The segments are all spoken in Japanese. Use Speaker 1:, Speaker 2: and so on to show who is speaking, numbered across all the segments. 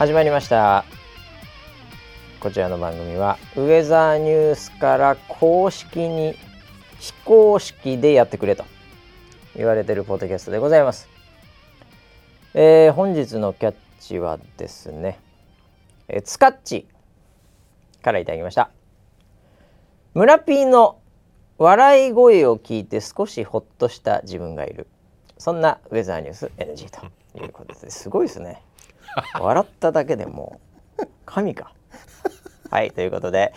Speaker 1: 始まりました。こちらの番組はウェザーニュースから公式に非公式でやってくれと言われてるポッドキャストでございます、えー、本日のキャッチはですね、えー、ツカッチからいただきました。村ピーの笑い声を聞いて少しほっとした自分がいる。そんなウェザーニュース NG ということですごいですね。笑っただけでもう神か。はいということで、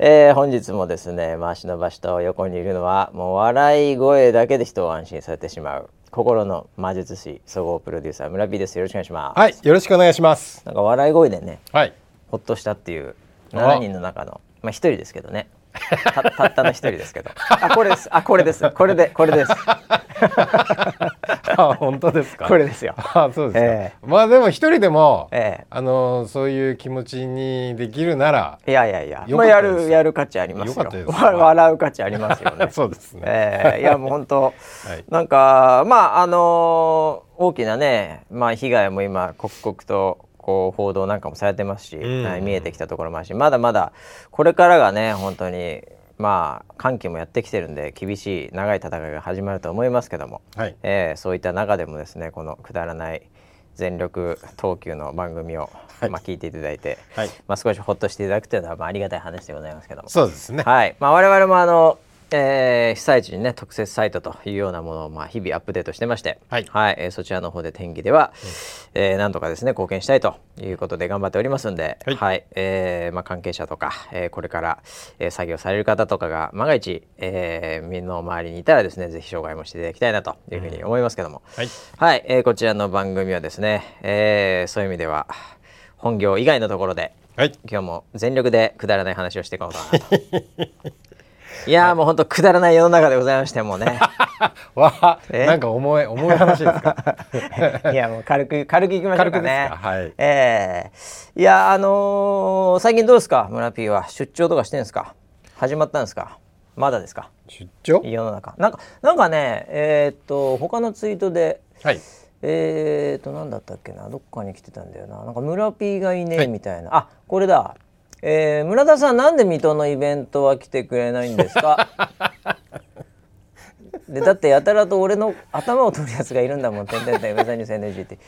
Speaker 1: えー、本日もですね回しの場所と横にいるのはもう笑い声だけで人を安心させてしまう心の魔術師総合プロデューサー村 P です。よろしくお願いします。
Speaker 2: はいよろしくお願いします。
Speaker 1: なんか笑い声でね、
Speaker 2: はい、
Speaker 1: ほっとしたっていう7人の中のまあ一人ですけどねたたったの一人ですけど。あこれです。あこれです。これでこれです。
Speaker 2: あ本当ですか？
Speaker 1: これですよ。
Speaker 2: あそうですか、えー、まあでも一人でも、
Speaker 1: え
Speaker 2: ー、あのそういう気持ちにできるなら
Speaker 1: いやいやいや。まあやるやる価値ありますよ。笑う価値ありますよね。
Speaker 2: そうですね、
Speaker 1: えー、いやもう本当、はい、なんかまああのー、大きなねまあ被害も今刻々とこう報道なんかもされてますし、うん、はい、見えてきたところもあるしまだまだこれからがね本当にまあ寒気もやってきてるんで厳しい長い戦いが始まると思いますけども、はい、えー、そういった中でもですねこのくだらない全力投球の番組を、はい、まあ聞いていただいて、はい、まあ少しほっとしていただくというのはまあありがたい話でございますけども。
Speaker 2: そうですね。
Speaker 1: はい。まあ我々もあのえー、被災地にね特設サイトというようなものをまあ日々アップデートしてまして、はい、はい、えー、そちらの方で天気では、うん、えー、なんとかですね貢献したいということで頑張っておりますんで、はい、はい、えー、まあ関係者とか、えー、これから、えー、作業される方とかが万が一、えー、身の回りにいたらですねぜひ紹介もしていただきたいなというふうに思いますけども、うん、はい、はい、えー、こちらの番組はですね、えー、そういう意味では本業以外のところで、はい、今日も全力でくだらない話をしていこうかなと。いやもう本当くだらない世の中でございましてもね。
Speaker 2: わなんか重い重い話ですか？
Speaker 1: いやもう軽く軽くいきましょうかね。
Speaker 2: か？はい。
Speaker 1: ええー、いやあのー、最近どうですか？村 P は出張とかしてんですか？始まったんですか？まだですか？
Speaker 2: 出張？
Speaker 1: 世の中なんかなんかねえー、っと他のツイートで。はい。えーと何だったっけな？どっかに来てたんだよななんか村 P がいねえみたいな、はい、あこれだえー、村田さんなんで水戸のイベントは来てくれないんですか？でだってやたらと俺の頭を取るやつがいるんだもん「てんてんてんウェザーニュース NG」って。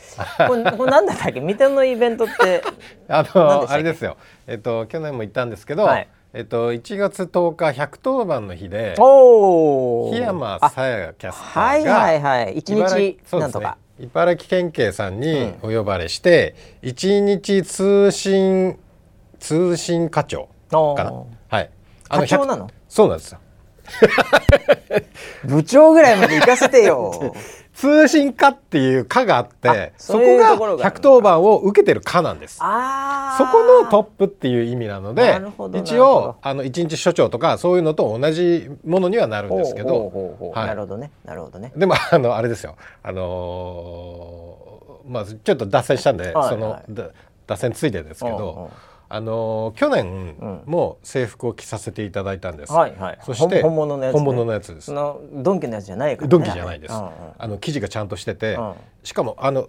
Speaker 1: これこれなんだったっけ？水戸のイベントって
Speaker 2: あのあれですよ。えっと去年も言ったんですけど、はい、えっと、1月10日110番の日で檜山さやキャスターが
Speaker 1: はいはいはい。一日なんとか、
Speaker 2: ね、茨城県警さんにお呼ばれして一、うん、日通信通信課長かな？はい。
Speaker 1: 課長なの？
Speaker 2: そうなんですよ。
Speaker 1: 部長ぐらいまで行かせてよ。
Speaker 2: 通信課っていう課があってそこが110番を受けてる課なんです。そこのトップっていう意味なので一応あの一日所長とかそういうのと同じものにはなるんですけど
Speaker 1: なるほどね。なるほどね。
Speaker 2: でもあのあれですよ。あのー、まあちょっと脱線したんで、はいはい、その脱線ついてですけどあの去年も制服を着させていただいたんです。
Speaker 1: はいはい。
Speaker 2: そして
Speaker 1: 本物のやつ、
Speaker 2: ね、本物のやつです。
Speaker 1: そのドンキのやつじゃないから、
Speaker 2: ね、ドンキじゃないです。うんうん、あの生地がちゃんとしてて、うん、しかもあの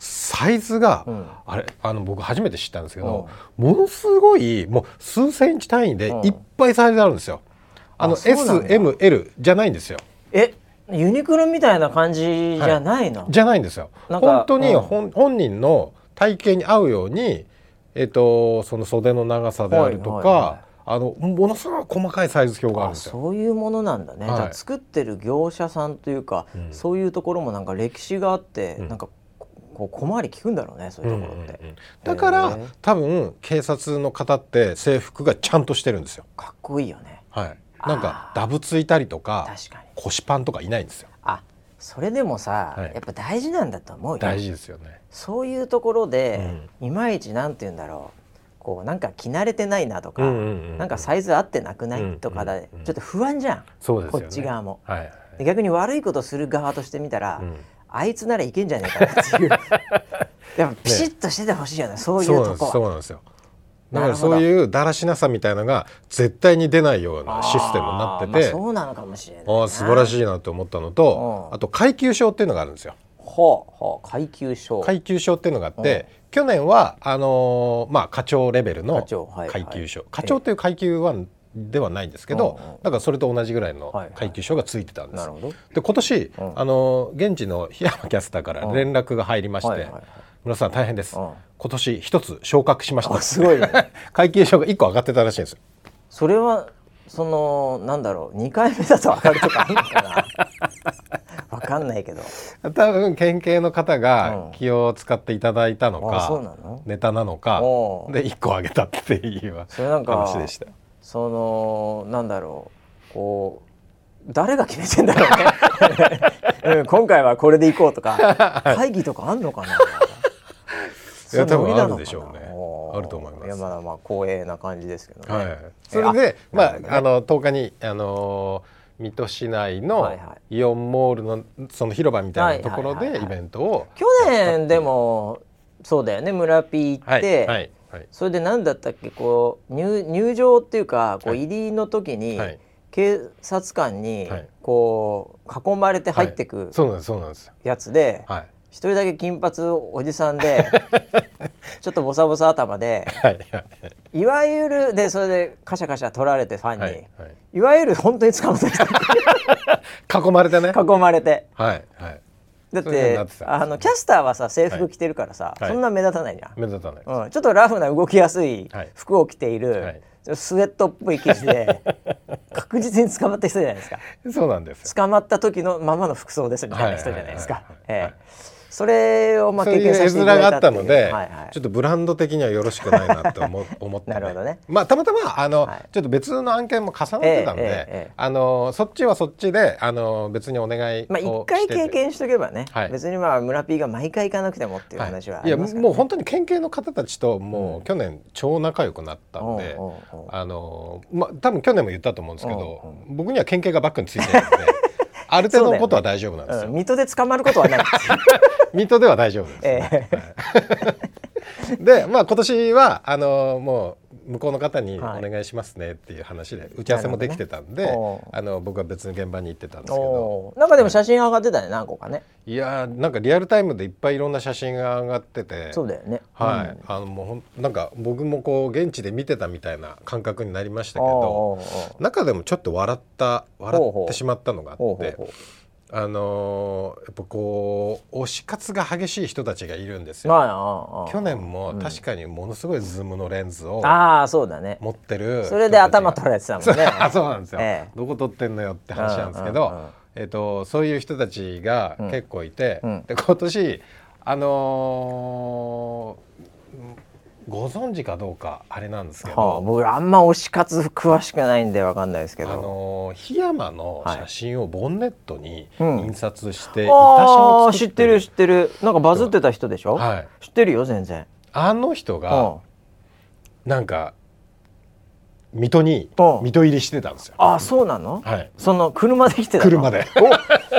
Speaker 2: サイズが、うん、あれあの僕初めて知ったんですけど、うん、ものすごいもう数センチ単位でいっぱいサイズあるんですよ。あの SML じゃないんですよ。
Speaker 1: えユニクロみたいな感じじゃないの、は
Speaker 2: い、じゃないんですよ。本当に本,、本人の体型に合うようにえっと、その袖の長さであるとか、はいはいはい、あのものすごい細かいサイズ表があるんですよ。
Speaker 1: そういうものなんだね。はい、作ってる業者さんというか、うん、そういうところもなんか歴史があって、うん、なんかこう小回り聞くんだろうねそういうところって、うんうんうん、
Speaker 2: だから多分警察の方って制服がちゃんとしてるんですよ。
Speaker 1: かっこいいよね。
Speaker 2: はい。なんかダブついたりとか腰パンとかいないんですよ。
Speaker 1: あそれでもさ、はい、やっぱ大事なんだと思うよ。
Speaker 2: 大事ですよね。
Speaker 1: そういうところで、うん、いまいちなんて言うんだろう。こうなんか着慣れてないなとか、うんうんうん、なんかサイズ合ってなくない、とかでちょっと不安じゃん、ね、こっち側も、はい。はい、逆に悪いことする側としてみたら、うん、あいつならいけんじゃねえかっていう。やっぱピシッとしててほしいよね、ね、そういうとこ。
Speaker 2: そうなんですよだからそういうだらしなさみたいなのが絶対に出ないようなシステムになってて、まあ、
Speaker 1: そうなのかもしれない
Speaker 2: あ素晴らしいなと思ったのとあと階級証っていうのがあるんですよ。
Speaker 1: はあはあ階級賞。
Speaker 2: 階級賞っていうのがあって、去年はあのーまあ課長レベルの
Speaker 1: 課長はいはい。
Speaker 2: 階級賞、課長っていう階級はではないんですけど、
Speaker 1: うんうん
Speaker 2: だからそれと同じぐらいの
Speaker 1: はいはい
Speaker 2: 階級賞がついてたんです、
Speaker 1: なるほど
Speaker 2: で今年、
Speaker 1: ん。
Speaker 2: あのー現地の檜山キャスターから連絡が入りまして、
Speaker 1: はいはいはい
Speaker 2: 村田さん大変です、
Speaker 1: うん。
Speaker 2: 今年一つ昇格しました。
Speaker 1: あすごいね。
Speaker 2: 階級賞が一個上がってたらしいんです。よ
Speaker 1: それはそのなんだろう2回目だと分かるとかあるのかな。分かんないけど。
Speaker 2: 多分県警の方
Speaker 1: うん。
Speaker 2: が気を使っていただいたの
Speaker 1: あ
Speaker 2: か、
Speaker 1: そうなの？
Speaker 2: ネタなのかで1個上げたっていう
Speaker 1: それなんか
Speaker 2: 話でした。
Speaker 1: そのなんだろうこう誰が決めてんだろうね、うん、今回はこれでいこうとか 会議とかあんのかな
Speaker 2: いや多分あるでしょうね。あると思います。
Speaker 1: やまだまあ光栄な感じですけどね、
Speaker 2: はい、それで、まあ
Speaker 1: なるほどね。
Speaker 2: あの10日にあのー水戸市内の
Speaker 1: はいは
Speaker 2: イオンモールのその広場みたいなところ
Speaker 1: はいはいはい。はい
Speaker 2: でイベントを
Speaker 1: 去年でもそうだよね。村 P 行って、
Speaker 2: はい。はい。
Speaker 1: それで何だったっけ？こう入入場っていうかこう
Speaker 2: はい。
Speaker 1: 入りの時に、
Speaker 2: はい。
Speaker 1: 警察官に
Speaker 2: はい。
Speaker 1: こう囲まれて入ってく
Speaker 2: そうなんですそうなんです。
Speaker 1: やつで
Speaker 2: はい
Speaker 1: 一人だけ金髪おじさんで ちょっとボサボサ頭で
Speaker 2: はいはい
Speaker 1: い。わゆるでそれでカシャカシャ取られてファンに、
Speaker 2: はい
Speaker 1: い
Speaker 2: はい。
Speaker 1: わゆる本当に捕まった人。
Speaker 2: 囲まれてね。
Speaker 1: 囲まれて。
Speaker 2: はいはい。
Speaker 1: だってあのキャスターはさ制服着てるからさ、
Speaker 2: はい。
Speaker 1: そんな目立たないじゃん。
Speaker 2: 目立たない
Speaker 1: うん、ちょっとラフな動きやすい
Speaker 2: はい。
Speaker 1: 服を着ている、
Speaker 2: はい。
Speaker 1: スウェットっぽい生地で 確実に捕まった人じゃないですか。
Speaker 2: そうなんですよ。
Speaker 1: 捕まった時のままの服装ですみたいな人じゃないですか。ええそれをまあ経験させていただい
Speaker 2: があったので、
Speaker 1: はいはい。
Speaker 2: ちょっとブランド的にはよろしくないなって思思って、
Speaker 1: なるほどね。
Speaker 2: まあたまたまあの、
Speaker 1: はい。
Speaker 2: ちょっと別の案件も重なってたんで、
Speaker 1: ええええええ。
Speaker 2: あのそっちはそっちであの別にお願いを
Speaker 1: まあ一回経験しとけばね、
Speaker 2: はい。
Speaker 1: 別にまあ村 P が毎回行かなくてもっていう話はあ
Speaker 2: いや
Speaker 1: りますから、ね。
Speaker 2: もう本当に県警の方たちともう去年超仲良くなったんで、
Speaker 1: おうおうおう
Speaker 2: あのまあ多分去年も言ったと思うんですけど、僕には県警がバックについてるんで ある程度のことは大丈夫なんですよ。
Speaker 1: うん、水戸で捕まることはない。
Speaker 2: 水戸では大丈夫です、
Speaker 1: え
Speaker 2: でまあ今年はあのもう向こうの方にお
Speaker 1: はい。
Speaker 2: 願いしますねっていう話で打ち合わせもできてたんで、
Speaker 1: ね。
Speaker 2: あの僕は別の現場に行ってたんですけど。
Speaker 1: なんかでも写真上がってたね何個かね。
Speaker 2: いやーなんかリアルタイムでいっぱいいろんな写真が上がってて。
Speaker 1: そうだよね。
Speaker 2: はい、
Speaker 1: うん。
Speaker 2: あのもうほんなんか僕もこう現地で見てたみたいな感覚になりましたけど中でもちょっと笑った笑ってしまったのがあってあのーやっぱこう推し活が激しい人たちがいるんですよ。
Speaker 1: まあ
Speaker 2: 去年も確かにものすごいズームのレンズを
Speaker 1: ああそうだね。
Speaker 2: 持ってる
Speaker 1: それで頭取られてたもんね。
Speaker 2: あ そうなんですよ、
Speaker 1: ええ。
Speaker 2: どこ撮ってんのよって話なんですけど
Speaker 1: うんうんうん、
Speaker 2: えっとそういう人たちが結構いて、
Speaker 1: うん。
Speaker 2: で今年あのーご存知かどうかあれなんですけど、
Speaker 1: はあ、僕あんま推し活詳しくないんでわかんないですけ
Speaker 2: あ
Speaker 1: ど、
Speaker 2: のー檜山の写真をボンネットに
Speaker 1: うん。
Speaker 2: 印刷して、
Speaker 1: あ
Speaker 2: 板車を
Speaker 1: あ知ってる知
Speaker 2: る
Speaker 1: ってる。なんかバズってた人でしょ、
Speaker 2: はい。
Speaker 1: 知ってるよ全然。
Speaker 2: あの人
Speaker 1: う
Speaker 2: が
Speaker 1: ん。
Speaker 2: なんか水戸に
Speaker 1: うん。
Speaker 2: 水戸入りしてたんですよ。
Speaker 1: あそうなの、
Speaker 2: はい、
Speaker 1: その車で来てたの？
Speaker 2: 車で。
Speaker 1: お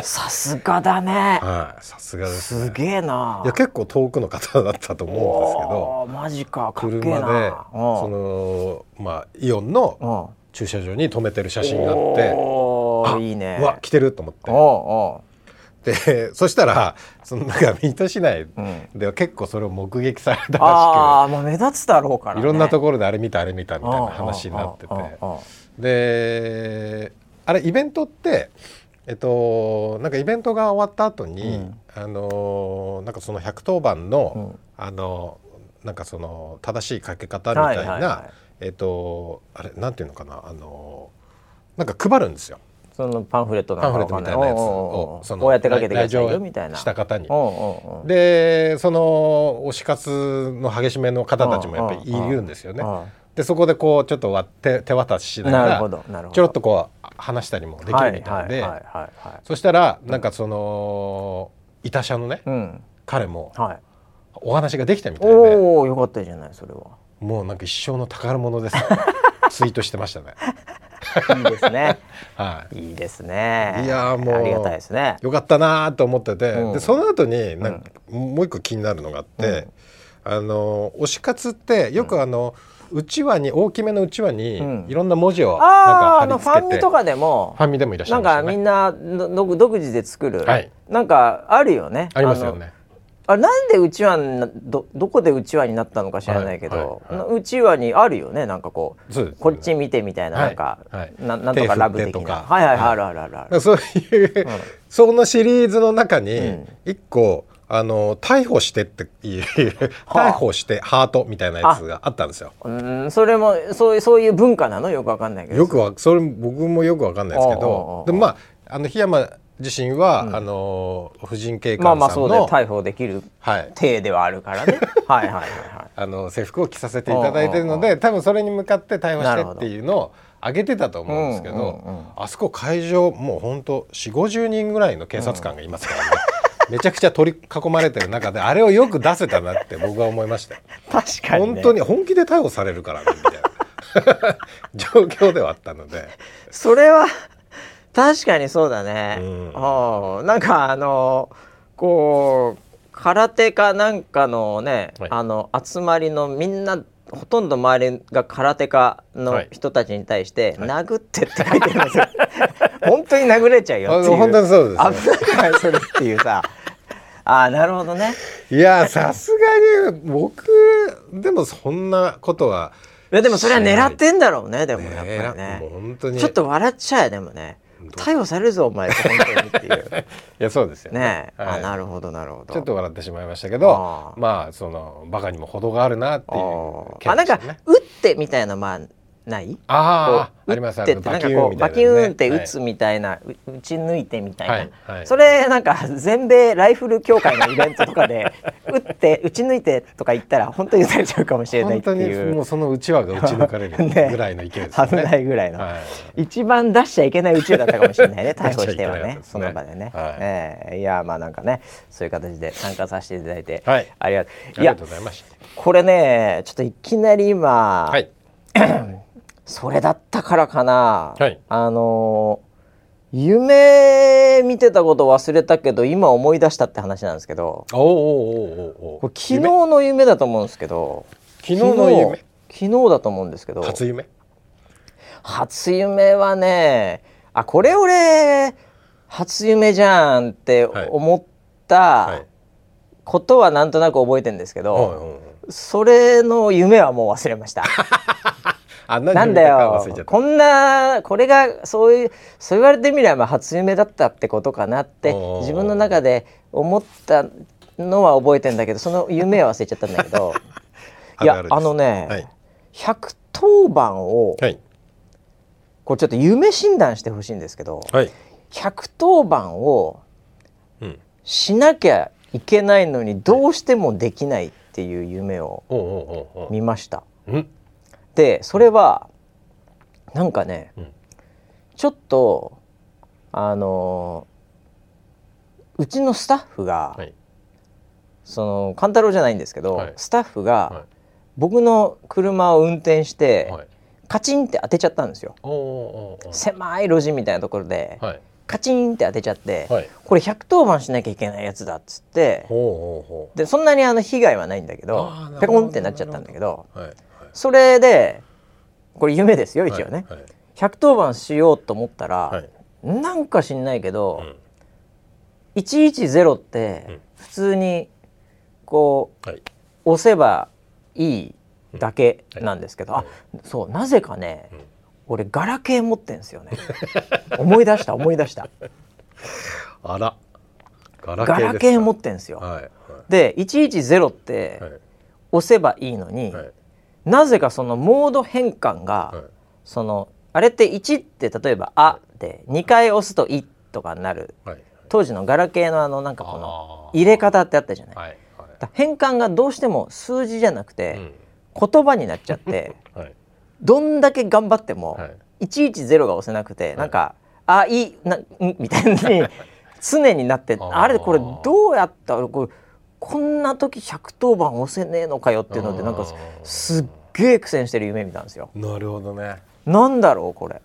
Speaker 1: さすがだね。
Speaker 2: はい、さすがです、ね。
Speaker 1: すげえな。い
Speaker 2: や結構遠くの方だったと思うんですけど。
Speaker 1: マジか
Speaker 2: 車
Speaker 1: な。
Speaker 2: でそのまあイオンの
Speaker 1: の
Speaker 2: 駐車場に止めてる写真があってあ
Speaker 1: いいね。
Speaker 2: うわ来てると思って。
Speaker 1: おうお
Speaker 2: でそしたらそのなんか水戸市内では結構それを目撃されたらし
Speaker 1: ああまあ目立つだろうから、ね、
Speaker 2: くいろんなと
Speaker 1: こ
Speaker 2: ころであれ見たあれ見たみたいな話になってて。であれイベントってえっとなんかイベントが終わった後に、
Speaker 1: うん。
Speaker 2: あのなんかその110番の、
Speaker 1: うん。
Speaker 2: あのなんかその正しいかけ方みたいな、
Speaker 1: はいはいはい。
Speaker 2: えっとあれなんていうのかなあのなんか配るんですよ。
Speaker 1: そのパンフレット
Speaker 2: パンフレットみたいなやつをその
Speaker 1: こうやってかけてくださいよみたいな。
Speaker 2: した方に。でその推し活の激しめの方たちもやっぱりいるんですよね。
Speaker 1: あ
Speaker 2: でそこでこうちょっと割って手渡ししなが
Speaker 1: ほどなるほど。
Speaker 2: らちょろっとこう話したりもできるみたいでそしたらなんかその板車のね
Speaker 1: うん。
Speaker 2: 彼も
Speaker 1: はい。
Speaker 2: お話ができたみたいで
Speaker 1: おおよかったじゃないそれは。
Speaker 2: もうなんか一生の宝物です。ツイートしてましたね。
Speaker 1: いいですね。
Speaker 2: はい。
Speaker 1: いいですね。
Speaker 2: いやーもう
Speaker 1: ありがたいですね。
Speaker 2: よかったなと思ってて、
Speaker 1: うん。
Speaker 2: でその後になんかもう一個気になるのがあって、あの推し活ってよくあの、うちわに大きめのうちわにいろんな文字をなんか
Speaker 1: ああ
Speaker 2: 貼り付けて、
Speaker 1: のファンミとかでも。
Speaker 2: ファンミでもいらっしゃ
Speaker 1: ないん
Speaker 2: ましたね。
Speaker 1: かみんなの独自で作る、
Speaker 2: はい。
Speaker 1: なんかあるよね。
Speaker 2: ありますよね。
Speaker 1: あなんでうちわどどこでうちわになったのか知らないけど、
Speaker 2: はいはいう
Speaker 1: ちわにあるよね。なんかこう
Speaker 2: そうです。
Speaker 1: こっち見てみたいな、
Speaker 2: はい
Speaker 1: なんか、
Speaker 2: はい。
Speaker 1: ななんとかラブ的な。はいはいはい、
Speaker 2: はい
Speaker 1: あるあるある
Speaker 2: そういう、そのシリーズの中に
Speaker 1: ん。
Speaker 2: 一個、あの逮捕してっていう
Speaker 1: はあ。
Speaker 2: 逮捕してハートみたいなやつがあ。ったんですよ。
Speaker 1: うんそれもそういうそういう文化なの？よくわかんないけど。
Speaker 2: よくはそれ僕もよくわかんないですけど。でもまああの檜山自身は、あの婦人警
Speaker 1: まあ
Speaker 2: 官さん
Speaker 1: まあそうだよ。
Speaker 2: の、
Speaker 1: 逮捕できる
Speaker 2: はい、
Speaker 1: 体ではあるからね。はいはいはいはい。
Speaker 2: あの制服を着させていただいてるので多分それに向かって逮捕してっていうのを上げてたと思うんですけど、
Speaker 1: うんうんうん
Speaker 2: あそこ会場もうほんと4 5 0人ぐらいの警察官がいますからね、めちゃくちゃ取り囲まれてる中であれをよく出せたなって僕は思いました。
Speaker 1: 確かに、ね、
Speaker 2: 本当に本気で逮捕されるからねみたいな。状況ではあったので。
Speaker 1: それは確かにそうだね、
Speaker 2: うん。
Speaker 1: うんなんかあのこう空手かなんかのね、
Speaker 2: はい。
Speaker 1: あの集まりのみんなほとんど周りが空手家の
Speaker 2: はい
Speaker 1: 人たちに対して「殴って」って書いてるんですよ。本当に殴れちゃうよっていう。
Speaker 2: あ本当にそうですね。
Speaker 1: 危ないそれっていうさ。ああなるほどね。
Speaker 2: いやさすがに僕でもそんなことはい
Speaker 1: やでもそれは狙ってんだろうねでもやっぱり
Speaker 2: ね。本当に。
Speaker 1: ちょっと笑っちゃえでもね逮捕されるぞお前本当にっていう。
Speaker 2: いやそうですよ
Speaker 1: ね。え、
Speaker 2: はい。
Speaker 1: あなるほどなるほど。
Speaker 2: ちょっと笑ってしまいましたけどまあそのバカにも程があるなっていう
Speaker 1: ああなんか打ってみたいなまあない？
Speaker 2: あああります
Speaker 1: 打ってってなんかこうバキューンって打つみたいな、う打ち抜いてみたいな、
Speaker 2: はいはい。
Speaker 1: それなんか全米ライフル協会のイベントとかで 打って打ち抜いてとか言ったら本当に打たれちゃうかもしれないって
Speaker 2: 本当に
Speaker 1: いう
Speaker 2: もうそのうちわが打ち抜かれる
Speaker 1: ね
Speaker 2: ぐらいの勢いですよ
Speaker 1: 危
Speaker 2: ね
Speaker 1: ないぐらいの、
Speaker 2: はい。
Speaker 1: 一番出しちゃいけない宇宙だったかもしれないね 逮捕してはねそ
Speaker 2: ね
Speaker 1: の場でね、
Speaker 2: はい。
Speaker 1: ええいやまあなんかねそういう形で参加させていただいて、
Speaker 2: はい。
Speaker 1: ありがとう。
Speaker 2: ありが
Speaker 1: いや
Speaker 2: とうございました。
Speaker 1: これねちょっといきなり今、
Speaker 2: はい
Speaker 1: それだったからかな、
Speaker 2: はい。
Speaker 1: あの夢見てたこと忘れたけど今思い出したって話なんですけど。昨日の夢だと思うんですけど。
Speaker 2: 昨日の夢？
Speaker 1: 昨日だと思うんですけど。
Speaker 2: 初夢？
Speaker 1: 初夢はねあこれ俺初夢じゃんって
Speaker 2: はい。
Speaker 1: 思っ
Speaker 2: は
Speaker 1: た
Speaker 2: い。
Speaker 1: ことはなんとなく覚えてるんですけど、
Speaker 2: はいはいはい
Speaker 1: それの夢はもう忘れました。
Speaker 2: あ何
Speaker 1: なんだよ。こんなこれがそういうそう言われてみれば初夢だったってことかなって自分の中で思ったのは覚えてんだけどその夢は忘れちゃったんだけど いや
Speaker 2: あ
Speaker 1: のね、
Speaker 2: はい。
Speaker 1: 110番を
Speaker 2: はい。
Speaker 1: これちょっと夢診断してほしいんですけど
Speaker 2: はい。
Speaker 1: 110番を
Speaker 2: うん。
Speaker 1: しなきゃいけないのにどうしてもできないっていう夢を見ました。
Speaker 2: うん
Speaker 1: でそれはなんかね、
Speaker 2: うん。
Speaker 1: ちょっとあのうちのスタッフが、
Speaker 2: はい。
Speaker 1: その勘太郎じゃないんですけど、
Speaker 2: はい。
Speaker 1: スタッフが、
Speaker 2: はい。
Speaker 1: 僕の車を運転して、
Speaker 2: はい。
Speaker 1: カチンって当てちゃったんですよ。狭い路地みたいなところで、
Speaker 2: はい。
Speaker 1: カチンって当てちゃって、
Speaker 2: はい。
Speaker 1: これ110番しなきゃいけないやつだっつってでそんなにあの被害はないんだけどペコンってなっちゃったんだけど。
Speaker 2: はい
Speaker 1: それでこれ夢ですよ一応ね、
Speaker 2: はい。はい
Speaker 1: 110番しようと思ったら、
Speaker 2: はい。
Speaker 1: なんか知んないけど、
Speaker 2: うん。
Speaker 1: 110って普通にこう
Speaker 2: はい。
Speaker 1: 押せばいいだけなんですけど、あそうなぜかね、
Speaker 2: うん。
Speaker 1: 俺ガラケー持ってんですよね。思い出した思い出した。
Speaker 2: あら。ガラ
Speaker 1: ケー持
Speaker 2: っ
Speaker 1: ってんですよ、
Speaker 2: はい
Speaker 1: で110って
Speaker 2: はいはい。
Speaker 1: 押せばいいのに、
Speaker 2: はい
Speaker 1: なぜかそのモード変換が、
Speaker 2: はい。
Speaker 1: そのあれって1って例えば「あ」で2回押すと「い」とかになる。
Speaker 2: はい。
Speaker 1: 当時のガラケーのあのなんかこの入れ方ってあったじゃない、変換がどうしても数字じゃなく
Speaker 2: う
Speaker 1: て
Speaker 2: ん。
Speaker 1: 言葉になっちゃって
Speaker 2: はい。
Speaker 1: どんだけ頑張っても
Speaker 2: はい。
Speaker 1: 110が押せなくてなんか「あいいな」んみたいに常になって
Speaker 2: あ
Speaker 1: れこれどうやったらこれこんな時110番押せねえのかよっていうのでなんかすっげえ苦戦してる夢見たんですよ。
Speaker 2: なるほどね。
Speaker 1: なんだろうこれ。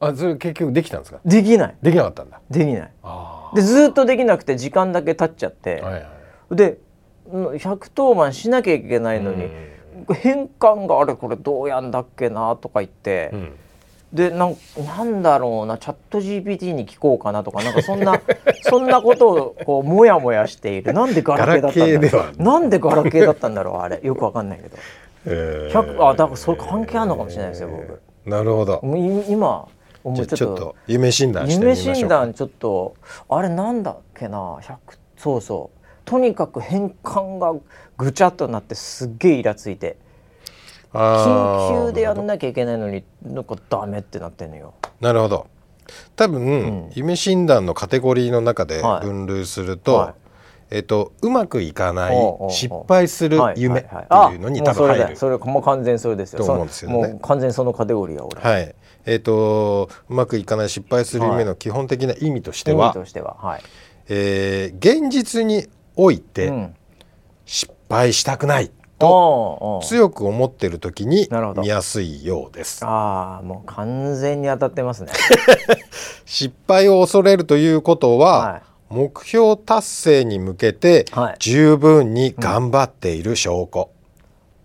Speaker 2: あそれ結局できたんですか？
Speaker 1: できない。
Speaker 2: できなかったんだ。
Speaker 1: できない。
Speaker 2: あ
Speaker 1: でずーっとできなくて時間だけ経っちゃって、
Speaker 2: あはいはい。
Speaker 1: で110番しなきゃいけないのに、変換があれこれどうやんだっけなとか言って、
Speaker 2: うん
Speaker 1: でなんなんだろうなチャット GPT に聞こうかなとかなんかそんな そんなことをこうもやもやしている。なんでガラケーだったんだ
Speaker 2: は
Speaker 1: ろう。なんでガラケーだったんだろうあれ。よくわかんないけど。
Speaker 2: えー。
Speaker 1: 100あだからそれ関係あるのかもしれないですよ僕。
Speaker 2: なるほど。
Speaker 1: 今ちょっと
Speaker 2: 夢診断
Speaker 1: 夢診断ちょっとあれなんだっけな100そうそう。とにかく変換がぐちゃっとなってすっげえイラついて緊急でやんなきゃいけないのになんかダメってなってんのよ。
Speaker 2: なるほど。多分、
Speaker 1: ん。
Speaker 2: 夢診断のカテゴリーの中で
Speaker 1: はい。
Speaker 2: 分類すると、
Speaker 1: はい。
Speaker 2: えっとうまくいかない失敗する
Speaker 1: はい
Speaker 2: 夢って
Speaker 1: はい。はい
Speaker 2: いうのに多分入る。
Speaker 1: それもう完全それですよ。
Speaker 2: と思うんですよね。
Speaker 1: そもう完全そのカテゴリーは俺、
Speaker 2: は。い。えっとうまくいかない失敗する夢の基本的な意味としては、
Speaker 1: ははい、
Speaker 2: えー現実において
Speaker 1: うん、
Speaker 2: 失敗したくない。
Speaker 1: うおう
Speaker 2: 強く思ってる時に見やすいようです。
Speaker 1: ああもう完全に当たってますね。
Speaker 2: 失敗を恐れるということは、
Speaker 1: はい。
Speaker 2: 目標達成に向けて
Speaker 1: はい。
Speaker 2: 十分に頑張っている証拠、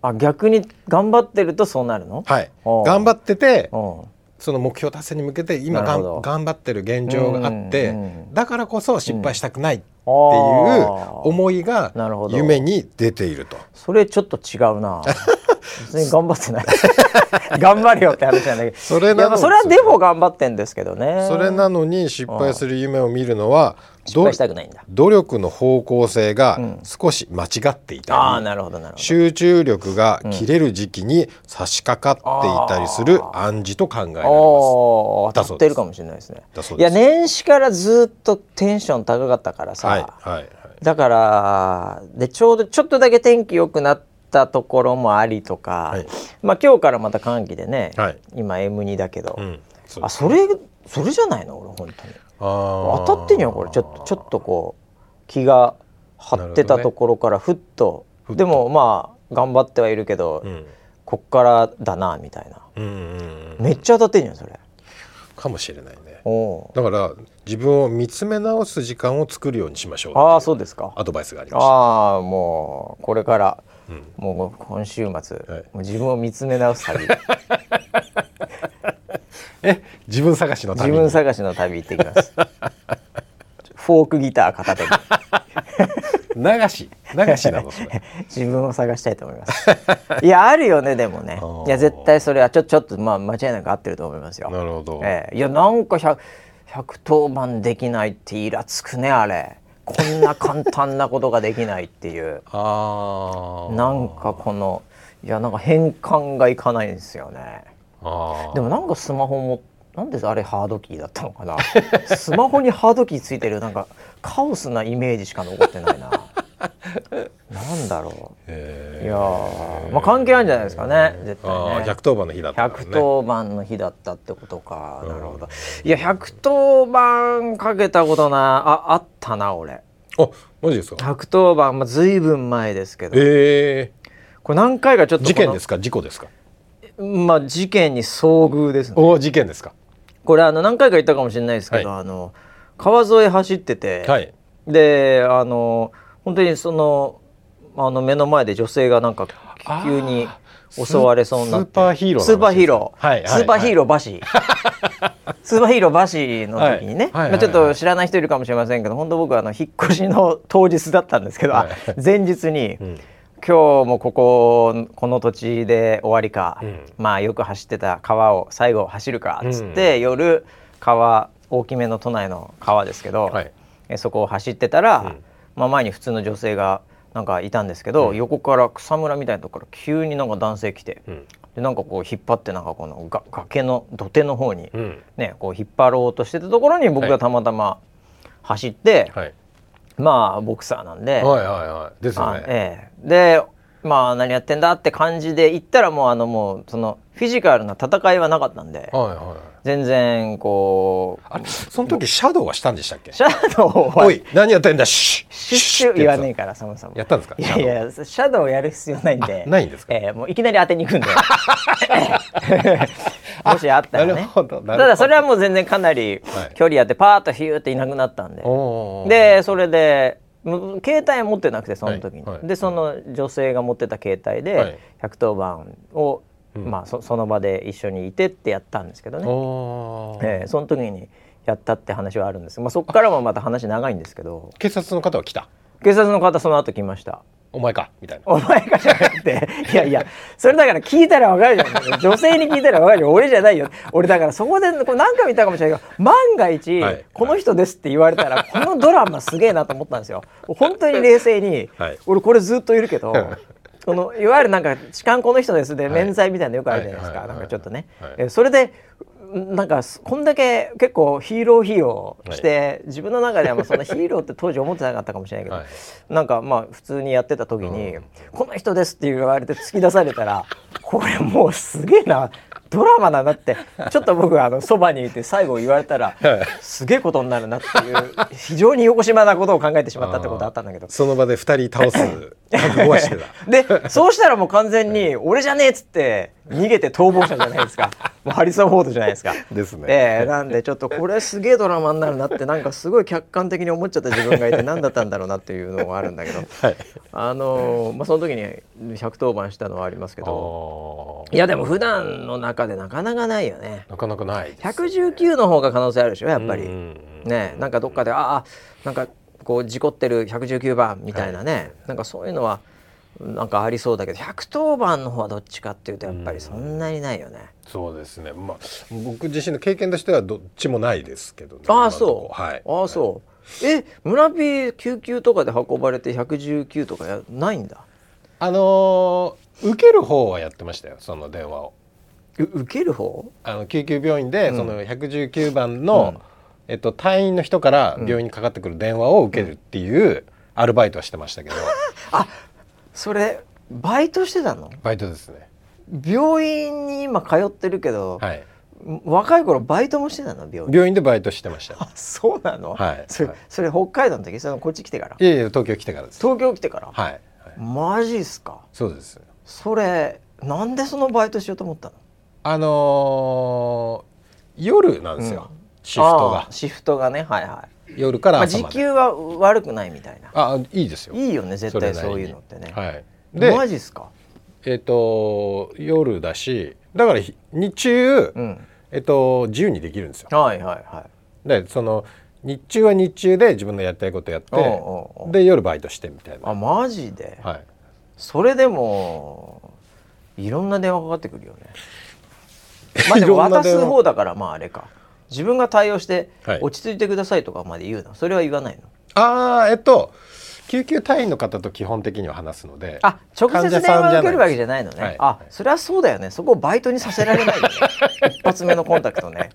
Speaker 1: あ逆に頑張ってるとそうなるの、
Speaker 2: はい。頑張ってて
Speaker 1: うん
Speaker 2: その目標達成に向けて今がん頑張ってる現状があって、
Speaker 1: うんうん
Speaker 2: だからこそ失敗したくないっていう思いが夢に出ていると。
Speaker 1: それちょっと違うな。別に頑張ってない。頑張れよって話なんだけど
Speaker 2: それなの
Speaker 1: それはデフォ頑張ってんですけどね。
Speaker 2: それなのに失敗する夢を見るのは
Speaker 1: 失敗したくないんだ。
Speaker 2: 努力の方向性が
Speaker 1: ん。
Speaker 2: 少し間違っていたり、
Speaker 1: ああなるほどなるほど。
Speaker 2: 集中力が切れる時期に差し掛かっていたりする暗示と考えられます。
Speaker 1: おー
Speaker 2: だそうです。
Speaker 1: 当たってるかもしれないですね。いや年始からずっとテンション高かったからさ、
Speaker 2: はいはいはい。
Speaker 1: だからでちょうどちょっとだけ天気良くなったところもありとか、
Speaker 2: はい。
Speaker 1: まあ今日からまた寒気でね、
Speaker 2: はい。
Speaker 1: 今 M2 だけど、
Speaker 2: うん、そう
Speaker 1: あそれそれじゃないの？俺本当に当たってんよこれ。ちょっとちょっとこう気が張ってたところからふっと。
Speaker 2: ふっと。
Speaker 1: でもまあ頑張ってはいるけど、
Speaker 2: うん。
Speaker 1: こっからだなみたいな。
Speaker 2: うんうんうん、
Speaker 1: めっちゃ当たってんじゃんそれ。
Speaker 2: かもしれないね。だから自分を見つめ直す時間を作るようにしましょう
Speaker 1: ああそうですか。
Speaker 2: アドバイスがありました。
Speaker 1: ああもうこれから、
Speaker 2: うん。
Speaker 1: もう今週末、
Speaker 2: はい。
Speaker 1: もう自分を見つめ直す旅
Speaker 2: え自分探しの
Speaker 1: 自
Speaker 2: 旅
Speaker 1: 分探しの旅行ってきます。フォークギター片手に。
Speaker 2: 流し。流しなの。
Speaker 1: 自分を探したいと思います。いやあるよねでもね。いや絶対それはちょちょっとまあ間違いなく合ってると思いますよ。
Speaker 2: なるほど。
Speaker 1: ええ。いやなんか100 110番できないってイラつくねあれ。こんな簡単なことができないっていう。
Speaker 2: ああ。
Speaker 1: なんかこのいやなんか変換がいかないんですよねでもなんかスマホもなんであれハードキーだったのかな。スマホにハードキーついてるなんかカオスなイメージしか残ってないな。なんだろう。
Speaker 2: え
Speaker 1: いやーまあ関係あるんじゃないですかね。絶対
Speaker 2: ああ
Speaker 1: ね
Speaker 2: 110番の日だったからね。
Speaker 1: 110番の日だったってことか、なるほど。いや110番かけたことなああったな俺。
Speaker 2: あマジですか
Speaker 1: ？110番、まあ、ずいぶん前ですけど。
Speaker 2: ええ
Speaker 1: これ何回かちょっと
Speaker 2: 事件ですか？事故ですか？
Speaker 1: まあ事件に遭遇ですね。
Speaker 2: おお事件ですか。
Speaker 1: これあの何回か言ったかもしれないですけど、
Speaker 2: は
Speaker 1: あの川沿い走ってて、
Speaker 2: はい。
Speaker 1: であの本当にそのあの目の前で女性がなんか急に襲われそうになって。
Speaker 2: スーパーヒーロー
Speaker 1: スーパーヒーロー、
Speaker 2: はいはい
Speaker 1: スーパーヒーローバシ スーパーヒーローバシの時にね、
Speaker 2: はい。はいはいはい。
Speaker 1: まあ、ちょっと知らない人いるかもしれませんけど本当僕はあの引っ越しの当日だったんですけど、あ
Speaker 2: はい。
Speaker 1: 前日に、
Speaker 2: ん
Speaker 1: 今日もこここの土地で終わりか、
Speaker 2: うん。
Speaker 1: まあよく走ってた川を最後走るかっつって、夜川大きめの都内の川ですけど、
Speaker 2: はい。
Speaker 1: えそこを走ってたら、
Speaker 2: ん。
Speaker 1: まあ、前に普通の女性がなんかいたんですけど、横から草むらみたいなところから急になんか男性来て、
Speaker 2: うん。
Speaker 1: でなんかこう引っ張ってなんかこのが崖の土手の方に、
Speaker 2: うん。
Speaker 1: ね、こう引っ張ろうとしてたところに僕がたまたま走って、
Speaker 2: はい
Speaker 1: まあボクサーなんで、
Speaker 2: はいはいはい。ですよ
Speaker 1: あ
Speaker 2: ね。
Speaker 1: ええ。でまあ何やってんだって感じで行ったらもうあのもうそのフィジカルな戦いはなかったんで
Speaker 2: はいはい。
Speaker 1: 全然こう
Speaker 2: あれその時シャドウはしたんでしたっけ？
Speaker 1: シャドウは
Speaker 2: おい何やってんだ？シュッ
Speaker 1: シュッシュ言わねえからそもそも。
Speaker 2: やったんですか？
Speaker 1: いやいやシャドウやる必要ないんで。
Speaker 2: あないんですか？
Speaker 1: ええもういきなり当てに行くんで。もしあったらね。ただそれはもう全然かなり
Speaker 2: はい
Speaker 1: 距離あってパーッとヒューっていなくなったんで、
Speaker 2: おー。
Speaker 1: でそれで携帯持ってなくてその時に、はいはい、でその女性が持ってた携帯で110番を、まあそ、その場で一緒にいてってやったんですけどね、えー、その時にやったって話はあるんですまあ、そこからもまた話長いんですけど。
Speaker 2: 警察の方は来た？
Speaker 1: 警察の方その後来ました
Speaker 2: お前かみたいな。
Speaker 1: お前かじゃなくて いやいやそれだから聞いたらわかるじゃん。女性に聞いたらわかるよ。俺じゃないよ。俺だからそこでこれ何回見たかもしれないけど万が一、はい、この人ですって言われたら、このドラマすげえなと思ったんですよ。本当に冷静に、はい、俺これずっといるけど このいわゆるなんか痴漢この人ですで免罪みたいなのよくあるじゃないですか、なんかちょっとね、えそれでなんかこんだけ結構ヒーローヒーローして、はい、自分の中ではまあそのヒーローって当時思ってなかったかもしれないけど、はい、なんかまあ普通にやってた時に、うん、この人です」って言われて突き出されたら これもうすげえなドラマだなってちょっと僕あのそばにいて最後言われたらすげえことになるなっていう非常に横島なことを考えてしまったってことあったんだけど。
Speaker 2: その場で2人倒す覚悟はしてた。
Speaker 1: でそうしたらもう完全に「俺じゃねえ」っつって逃げて逃亡者じゃないですか もうハリソン・フォードじゃないですか。
Speaker 2: ですね。
Speaker 1: えー、なんでちょっとこれすげえドラマになるなってなんかすごい客観的に思っちゃった自分がいて何だったんだろうなっていうのがあるんだけど、はい、あのー、まあ、その時に110番したのはありますけどいやでも普段の中でなかなかないよね。
Speaker 2: なかなかない、
Speaker 1: ね。119の方が可能性あるでしょやっぱり。ねなんかどっかでああなんかこう事故ってる119番みたいなね、はい、なんかそういうのは。なんかありそうだけど110番の方はどっちかっていうとやっぱりそんなにないよね。
Speaker 2: うん、そうですね。まあ僕自身の経験としてはどっちもないですけどね。
Speaker 1: ああそう。はい。ああそう。はい、え村ピ救急とかで運ばれて119とかやないんだ？
Speaker 2: あのー、受ける方はやってましたよその電話を。
Speaker 1: 受ける方？
Speaker 2: あの救急病院で、その119番の、うん、えっと隊員の人から病院にかかってくる電話を受けるっていうアルバイトはしてましたけど。
Speaker 1: あそれバイトしてたの？
Speaker 2: バイトですね。
Speaker 1: 病院に今通ってるけど、はい、若い頃バイトもしてたの？病院。
Speaker 2: 病院でバイトしてました。
Speaker 1: あそうなの、はい、それそれ北海道の時？そのこっち来てから？
Speaker 2: いやいや東京来てからです。
Speaker 1: 東京来てから？
Speaker 2: はい、
Speaker 1: はい、マジっすか？
Speaker 2: そうです。
Speaker 1: それなんでそのバイトしようと思ったの？
Speaker 2: あのー、夜なんですよ、うん、シフトが。
Speaker 1: シフトがね。はいはい
Speaker 2: 夜から朝
Speaker 1: まで、時給は悪くないみたいな。
Speaker 2: あいいですよ。
Speaker 1: いいよね絶対そういうのってね。
Speaker 2: はい。
Speaker 1: でマジっすか？
Speaker 2: えっ、ー、と夜だしだから日中、うん、えっ、ー、と自由にできるんですよ。
Speaker 1: はいはいはい。
Speaker 2: でその日中は日中で自分のやりたいことやってで夜バイトしてみたいな。
Speaker 1: あマジで？
Speaker 2: はい。
Speaker 1: それでもいろんな電話かかってくるよね。まあでも渡す方だからまああれか自分が対応して落ち着いてくださいとかまで言うの、それは言わないの？
Speaker 2: ああえっと救急隊員の方と基本的には話すので
Speaker 1: あ直接電話受けるわけじゃないのね、はい、あそれはそうだよね。そこをバイトにさせられないよね。一発目のコンタクトね。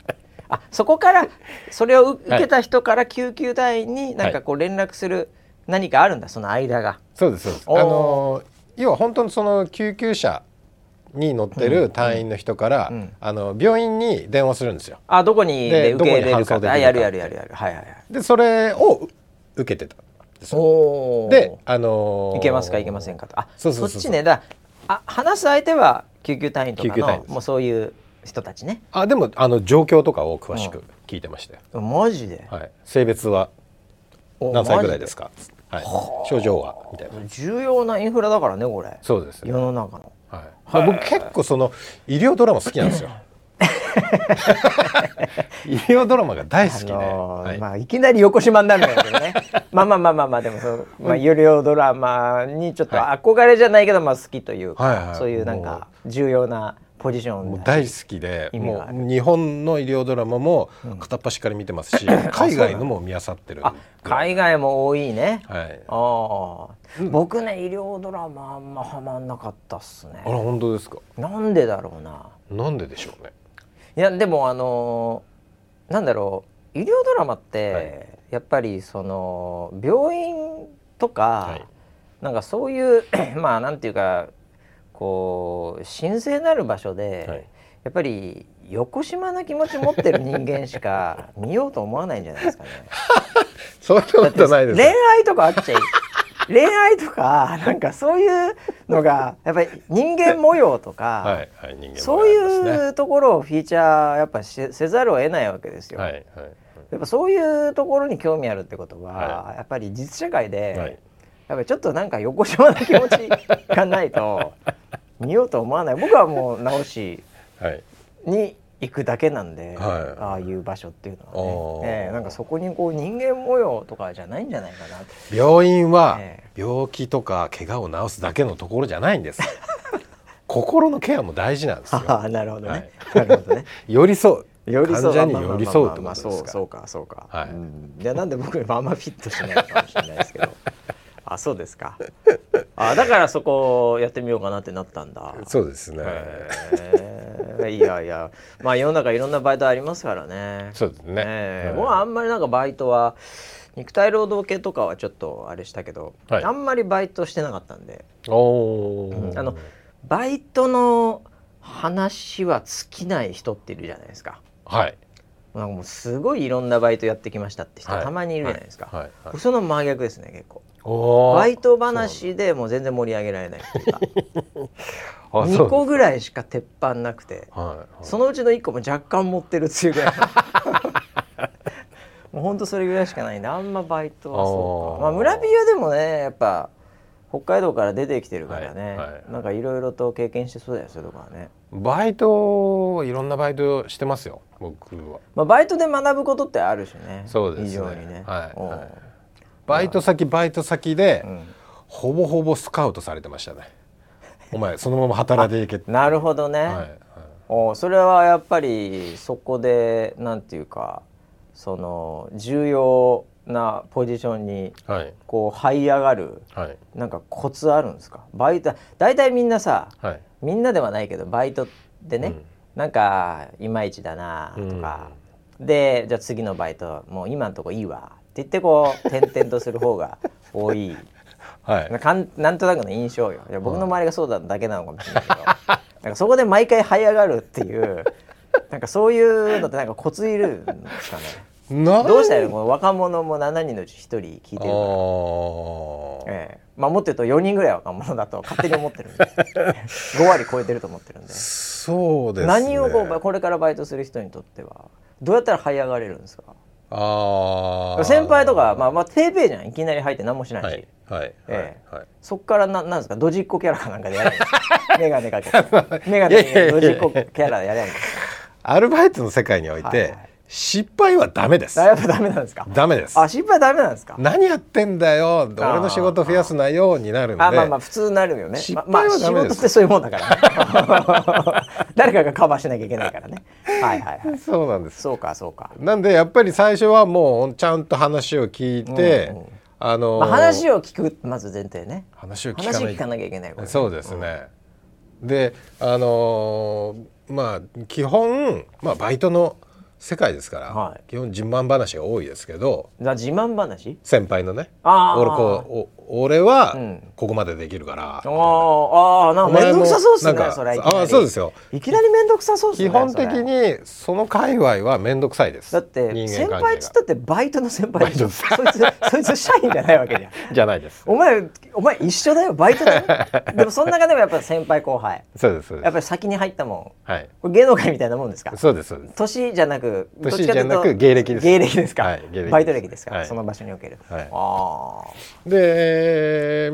Speaker 1: あそこからそれを受けた人から救急隊員に何かこう連絡する何かあるんだ？その間が。
Speaker 2: そうですそうです。あの要は本当にその救急車に乗ってる隊員の人から、うん。うん、あの病院に電話するんですよ。
Speaker 1: あどこにで受け入れるか。あやるやるやるやる。はいはいはい。
Speaker 2: でそれを受けてたで、あの
Speaker 1: ー、いけますかいけませんかと。あそっちね。だあ話す相手は救急隊員とかのもうそういう人たちね。
Speaker 2: あでもあの状況とかを詳しく聞いてましたよ、
Speaker 1: うん、マジで、
Speaker 2: はい、性別は何歳ぐらいですか？はい、症状はみたいな。
Speaker 1: 重要なインフラだからねこれ。
Speaker 2: そうです、ね、
Speaker 1: 世の中の。
Speaker 2: はい、僕結構その医療ドラマ好きなんですよ。医療ドラマが大好きで、あのー
Speaker 1: はい、まあいきなり横島になるんだけどね。まあまあまあまあまあでもその、まあ、医療ドラマにちょっと憧れじゃないけど、まあ好きというか、はいはい、そういうなんか重要なポジション。
Speaker 2: 大好きでもう日本の医療ドラマも片っ端から見てますし、うん、海外のも見漁ってる
Speaker 1: 海外も多いね、
Speaker 2: はい、
Speaker 1: ああ。僕ね医療ドラマあんまハマんなかったっすね。
Speaker 2: あら本当ですか？
Speaker 1: なんでだろうな。
Speaker 2: なんででしょうね。
Speaker 1: いやでもあのー、なんだろう。医療ドラマって、はい、やっぱりその病院とか、はい、なんかそういう まあなんていうかこう神聖なる場所で、はい、やっぱり横島な気持ち持ってる人間しか 見ようと思わないんじゃないですかね。
Speaker 2: そんなことないです。
Speaker 1: 恋愛とかあっちゃい 恋愛とかなんかそういうのがやっぱり人間模様とか、はいはいね、そういうところをフィーチャーやっぱせざるを得ないわけですよ。はいはい、やっぱそういうところに興味あるってことは、
Speaker 2: は
Speaker 1: やっぱり実社会で、
Speaker 2: はい
Speaker 1: やっぱりちょっとなんか横島な気持ちがないと 見ようと思わない。僕はもう直し
Speaker 2: はい。
Speaker 1: に行くだけなんで、
Speaker 2: はい。
Speaker 1: ああいう場所っていうのはね、ええなんかそこにこう人間模様とかじゃないんじゃないかな。
Speaker 2: 病院は
Speaker 1: え
Speaker 2: 病気とか怪我を治すだけのところじゃないんです。心のケアも大事なんですよ。
Speaker 1: ああなるほどね、
Speaker 2: はい。
Speaker 1: なるほどね
Speaker 2: 寄り添う。
Speaker 1: 寄り添う。
Speaker 2: 患者に寄り添うってことですか。
Speaker 1: そうかそうか、
Speaker 2: はい。
Speaker 1: うん。いやなんで僕にもあんまフィットしないかもしれないですけどあそうですか。あだからそこやってみようかなってなったんだ。
Speaker 2: そうですね、
Speaker 1: へえいやいや。まあ世の中いろんなバイトありますからね。
Speaker 2: そうですね。はい。
Speaker 1: え僕はあんまりなんかバイトは肉体労働系とかはちょっとあれしたけど、
Speaker 2: はい。
Speaker 1: あんまりバイトしてなかったんで。
Speaker 2: おー。
Speaker 1: あのバイトの話は尽きない人っているじゃないですか。
Speaker 2: はい
Speaker 1: なんかもうすごいいろんなバイトやってきましたって人、
Speaker 2: はい。
Speaker 1: たまにいるじゃないですか、
Speaker 2: はい。はい。
Speaker 1: その真逆ですね結構。バイト話でもう全然盛り上げられないっていうか。
Speaker 2: あ
Speaker 1: 2個ぐらいしか鉄板なくて。そのうちの1個も若干持ってるっていうぐらい。もうほんとそれぐらいしかないんであんまバイトはそうか。まあ村ピアでもねやっぱ北海道から出てきてるからね、
Speaker 2: はいはい。
Speaker 1: なんかいろいろと経験してそうだよそういうとこはね、
Speaker 2: バイトいろんなバイトしてますよ僕は。
Speaker 1: まあ、バイトで学ぶことってあるしね。
Speaker 2: そうですね。
Speaker 1: 非常にね、
Speaker 2: はいはい。バイト先バイト先で、
Speaker 1: うん。
Speaker 2: ほぼほぼスカウトされてましたね。お前そのまま働いていけって。
Speaker 1: なるほどね、
Speaker 2: はいはい。
Speaker 1: おそれはやっぱりそこでなんていうかその重要なポジションに
Speaker 2: はい。
Speaker 1: こう這い上がる
Speaker 2: はい。
Speaker 1: なんかコツあるんですか？バイト大体みんなさ
Speaker 2: はい。
Speaker 1: みんなではないけどバイトでね、
Speaker 2: うん。
Speaker 1: なんかいまいちだなとか、でじゃあ次のバイトもう今のとこいいわって言ってこう転々とする方が多い。
Speaker 2: はい。
Speaker 1: かんなんとなくの印象よ。いや僕の周りがそうだだけなのかもしれないけど、なんかそこで毎回這い上がるっていうなんかそういうのってなんかコツいるんですかね？
Speaker 2: な
Speaker 1: どうしたらこの若者も7人のうち1人聞いてる
Speaker 2: あ
Speaker 1: から。
Speaker 2: ー。
Speaker 1: ええ。まあもっと言うと4人ぐらい若者だと勝手に思ってるんで。5割超えてると思ってるんで、
Speaker 2: そうですね。
Speaker 1: 何をこうこれからバイトする人にとってはどうやったら這い上がれるんですか？
Speaker 2: あー。
Speaker 1: 先輩とかまあまあペーペーじゃん。いきなり入って何もしないし、
Speaker 2: はいはい
Speaker 1: え
Speaker 2: はいはい。
Speaker 1: そっからななんですか？ドジっ子キャラかなんかでやるんですかメガネかけて。メガネ
Speaker 2: いやいやいやいや
Speaker 1: ドジっ子キャラでやるんです
Speaker 2: アルバイトの世界において、
Speaker 1: はいはい
Speaker 2: 失敗はダメです。
Speaker 1: かあやっぱダメなんですか？
Speaker 2: ダメです。
Speaker 1: あ失敗ダメなんですか？
Speaker 2: 何やってんだよ？俺の仕事増やすなよになるんで。
Speaker 1: あまあまあ普通なるよね。
Speaker 2: 失
Speaker 1: ままあ仕
Speaker 2: 敗はダメです。
Speaker 1: 事ってそういうもんだからね。誰かがカバーしなきゃいけないからね。はいはいはい。
Speaker 2: そうなんです。
Speaker 1: そうかそうか、
Speaker 2: なんでやっぱり最初はもうちゃんと話を聞いて、
Speaker 1: うんうん
Speaker 2: あのー
Speaker 1: まあ、話を聞くまず前提ね。
Speaker 2: 話を聞かな
Speaker 1: きゃいけないこれ
Speaker 2: そうですね、であのーまあ基本、まあ、バイトの世界ですから、
Speaker 1: はい。
Speaker 2: 基本自慢話が多いですけど
Speaker 1: じゃあ自慢話？
Speaker 2: 先輩のね
Speaker 1: あー。
Speaker 2: 俺こうお俺は
Speaker 1: うん。
Speaker 2: ここまでできるから、
Speaker 1: あーあーなんか面倒くさそうっすねそれ
Speaker 2: あそうですよ。
Speaker 1: いきなり面倒くさそうっすね
Speaker 2: 基本的にその界隈は面倒くさいです。
Speaker 1: だって
Speaker 2: 人
Speaker 1: 先輩っつったってバイトの先輩でしょそいつそいつ社員じゃないわけじゃん。
Speaker 2: じゃないです。
Speaker 1: お前お前一緒だよバイトだよ でもその中でもやっぱ先輩後輩。
Speaker 2: そうですそうです。
Speaker 1: やっぱり先に入ったもん。
Speaker 2: はい。
Speaker 1: これ芸能界みたいなもんですか？
Speaker 2: そうですそうです。
Speaker 1: 年じゃなく
Speaker 2: 年じゃなく芸歴です。
Speaker 1: 芸歴ですか、
Speaker 2: はい芸歴
Speaker 1: バイト歴ですか、
Speaker 2: はい。
Speaker 1: その場所における、
Speaker 2: はい。
Speaker 1: あ
Speaker 2: で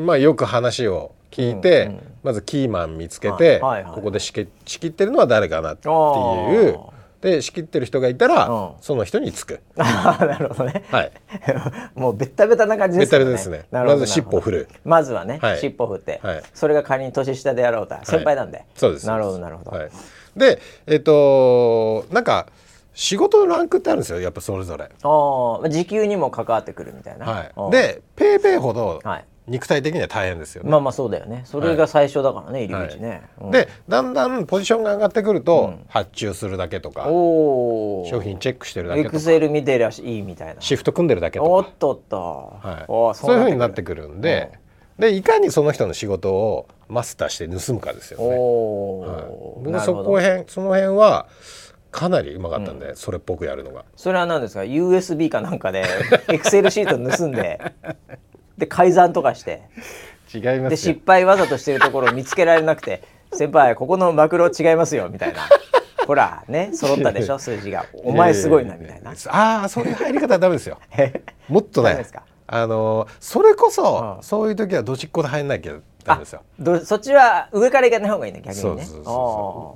Speaker 2: まあよく話を聞いて、
Speaker 1: うんうん。
Speaker 2: まずキーマン見つけて、
Speaker 1: はいはいはい。
Speaker 2: ここで仕切ってるのは誰かなっていう。
Speaker 1: あ
Speaker 2: で仕切ってる人がいたら、
Speaker 1: うん。
Speaker 2: その人につく。
Speaker 1: あなるほどね。
Speaker 2: はい。
Speaker 1: もうベッタベタな感じですよね。
Speaker 2: ベッタベタですね。
Speaker 1: なるほど
Speaker 2: まず尻尾を振る。
Speaker 1: まずはね、
Speaker 2: はい。
Speaker 1: 尻尾振って、
Speaker 2: はい。
Speaker 1: それが仮に年下でやろうと先輩なんで、
Speaker 2: そうです。
Speaker 1: なるほどなるほど、
Speaker 2: はい、でえっ、となんか仕事のランクってあるんですよやっぱそれぞれ、
Speaker 1: ああまあ時給にも関わってくるみたいな、
Speaker 2: はい。でペイペイほど
Speaker 1: はい。
Speaker 2: 肉体的には大変ですよね、
Speaker 1: まあまあそうだよね。それが最初だからね、入り口ね、うん。
Speaker 2: でだんだんポジションが上がってくると、
Speaker 1: うん。
Speaker 2: 発注するだけとか商品チェックしてるだけ
Speaker 1: エ
Speaker 2: とか
Speaker 1: クセル見てりゃいいみたいな。
Speaker 2: シフト組んでるだけとか。
Speaker 1: おっとっと、
Speaker 2: はい、
Speaker 1: お
Speaker 2: そういうふうになって
Speaker 1: く
Speaker 2: くるんで、でいかにその人の仕事をマスターして盗むかですよ
Speaker 1: る
Speaker 2: ね。
Speaker 1: お
Speaker 2: はい。
Speaker 1: お、
Speaker 2: 僕そこへんその辺はかなりうまかったんで、それっぽくやるのが。
Speaker 1: それは何ですか？USB かなんかでエクセルシート盗んでで改ざんとかして。
Speaker 2: 違いま
Speaker 1: です失敗わざとしてるところを見つけられなくて「先輩ここのマクロ違いますよ」みたいな。ほらね揃ったでしょ？数字が。お前すごいなみたいな。
Speaker 2: ああそういう入り方はダメですよ。もっとねあのそれこそ、うん、そういう時はどちっこで入んなきゃダメですよ。
Speaker 1: どそっちは上からいかない方がいいね逆にね。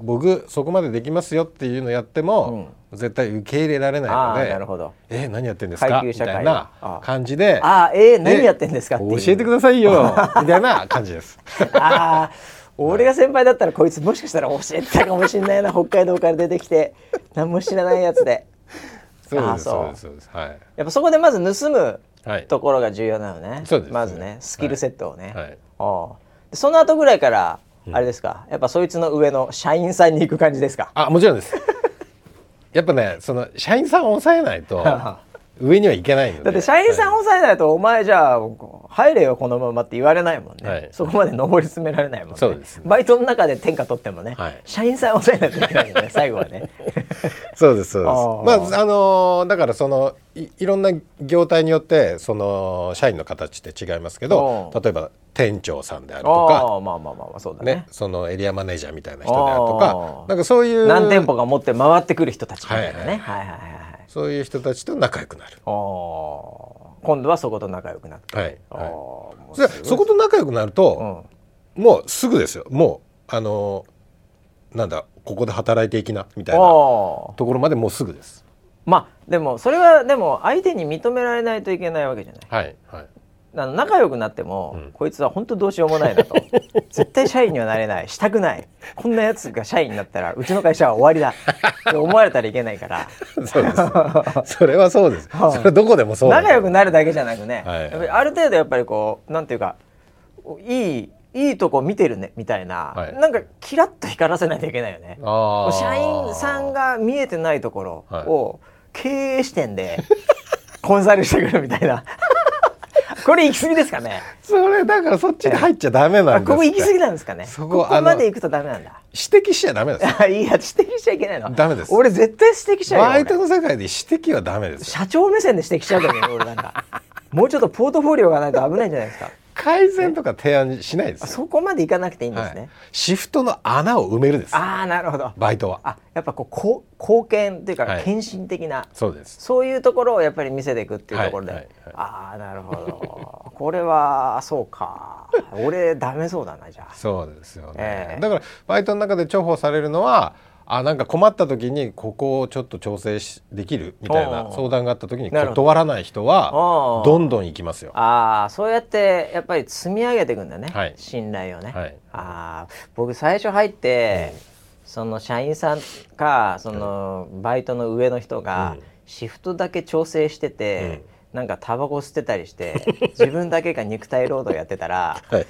Speaker 2: 僕そこまでできますよっていうのやっても、うん、絶対受け入れられないので
Speaker 1: なるほど。
Speaker 2: えー、何やってんですか？みたいな感じで
Speaker 1: あえー、何やってんですか教
Speaker 2: えてくださいよ みたいな感じです。
Speaker 1: ああ俺が先輩だったらこいつもしかしたら教えてたかもしれないな北海道から出てきて。何も知らないやつで。
Speaker 2: そうですそう。ですそうです。はい。
Speaker 1: やっぱそこでまず盗むところが重要なのね、
Speaker 2: そうです
Speaker 1: まずねスキルセットをね、はい。はい、その後ぐらいからあれですか、やっぱそいつの上の社員さんに行く感じですか？
Speaker 2: あもちろんです。やっぱねその社員さんを抑えないと上にはいけない
Speaker 1: だって社員さん抑えないと、お前じゃあ入れよこのままって言われないもんね、はい、そこまで上り詰められないもんね。
Speaker 2: そうです、
Speaker 1: バイトの中で天下取ってもね、はい、社員さん抑えないといけないよね 最後はね。
Speaker 2: そうですそうです。まああのー、だからそのいいろんな業態によってその社員の形って違いますけど例えば店長さんであるとか
Speaker 1: まあまあまあそうだね、ね、
Speaker 2: そのエリアマネージャーみたいな人であるとかなんかそういう
Speaker 1: 何店舗か持って回ってくる人たちみたいなね、はいはい、はいはい
Speaker 2: そういう人たちと仲良くなる。
Speaker 1: 今度はそこと仲良くなって。はい。
Speaker 2: はい、そこと仲良くなると、うん、もうすぐですよ。もうあのなんだここで働いていきなみたいなところまでもうすぐです。
Speaker 1: まあでもそれはでも相手に認められないといけないわけじゃない。
Speaker 2: はいはい。
Speaker 1: あの仲良くなっても、うん、こいつは本当どうしようもないなと。絶対社員にはなれない。したくない。こんなやつが社員になったらうちの会社は終わりだ。って思われたらいけないから。
Speaker 2: そうです。それはそうです。それどこでもそう
Speaker 1: 仲良くなるだけじゃなくね、はい、ある程度やっぱりこうなんていうかいいいいとこ見てるねみたいな、はい、なんかキラッと光らせないといけないよね。社員さんが見えてないところを経営視点でコンサルしてくるみたいなこれ行き過ぎですかね。
Speaker 2: それだからそっちに入っちゃダメなんです
Speaker 1: ここ行き過ぎなんですかね。そここまで行くとダメなんだ。
Speaker 2: 指摘しちゃダメです。
Speaker 1: いや指摘しちゃいけないの。
Speaker 2: ダメです。
Speaker 1: 俺絶対指摘しちゃう
Speaker 2: よバイトの世界で指摘はダメです。
Speaker 1: 社長目線で指摘しちゃうけどね俺なんか。もうちょっとポートフォリオがないと危ないんじゃないですか
Speaker 2: 改善とか提案しないです
Speaker 1: そこまでいかなくていいんですね、はい、
Speaker 2: シフトの穴を埋めるです。
Speaker 1: ああなるほど。
Speaker 2: バイトは。
Speaker 1: あやっぱこうこ貢献っていうか献身的な、はい、
Speaker 2: そうです。
Speaker 1: そういうところをやっぱり見せていくっていうところで、はいはいはい、ああなるほど。これはそうか。俺ダメそうだなじゃあ。
Speaker 2: そうですよね、えー、だからバイトの中で重宝されるのはあなんか困った時にここをちょっと調整できるみたいな相談があった時に断らない人はどんどん行きますよ。
Speaker 1: ああそうやってやっぱり積み上げていくんだね、はい、信頼をね。はい、あ僕最初入って、うん、その社員さんかそのバイトの上の人がシフトだけ調整してて、うん、なんかタバコ吸ってたりして 自分だけが肉体労働やってたら、はい、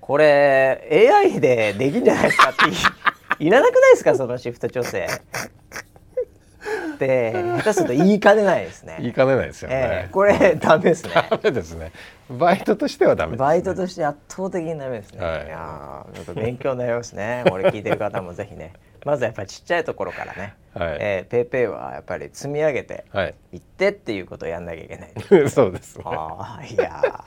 Speaker 1: これ AI でできんじゃないですかっていらなくないですかそのシフト調整。って下手すると言いかねないですね。
Speaker 2: 言いかねないですよね。
Speaker 1: えー、これダメですね。
Speaker 2: ダメですね。バイトとしてはダメ、ね、
Speaker 1: バイトとして圧倒的にダメですね。はい、いやちょっと勉強になりますね。これ聞いてる方もぜひね。まずやっぱりちっちゃいところからね、はい、えー、ペイペイはやっぱり積み上げてい。ってっていうことをやんなきゃいけない、
Speaker 2: はい、そうです、ね、
Speaker 1: あいや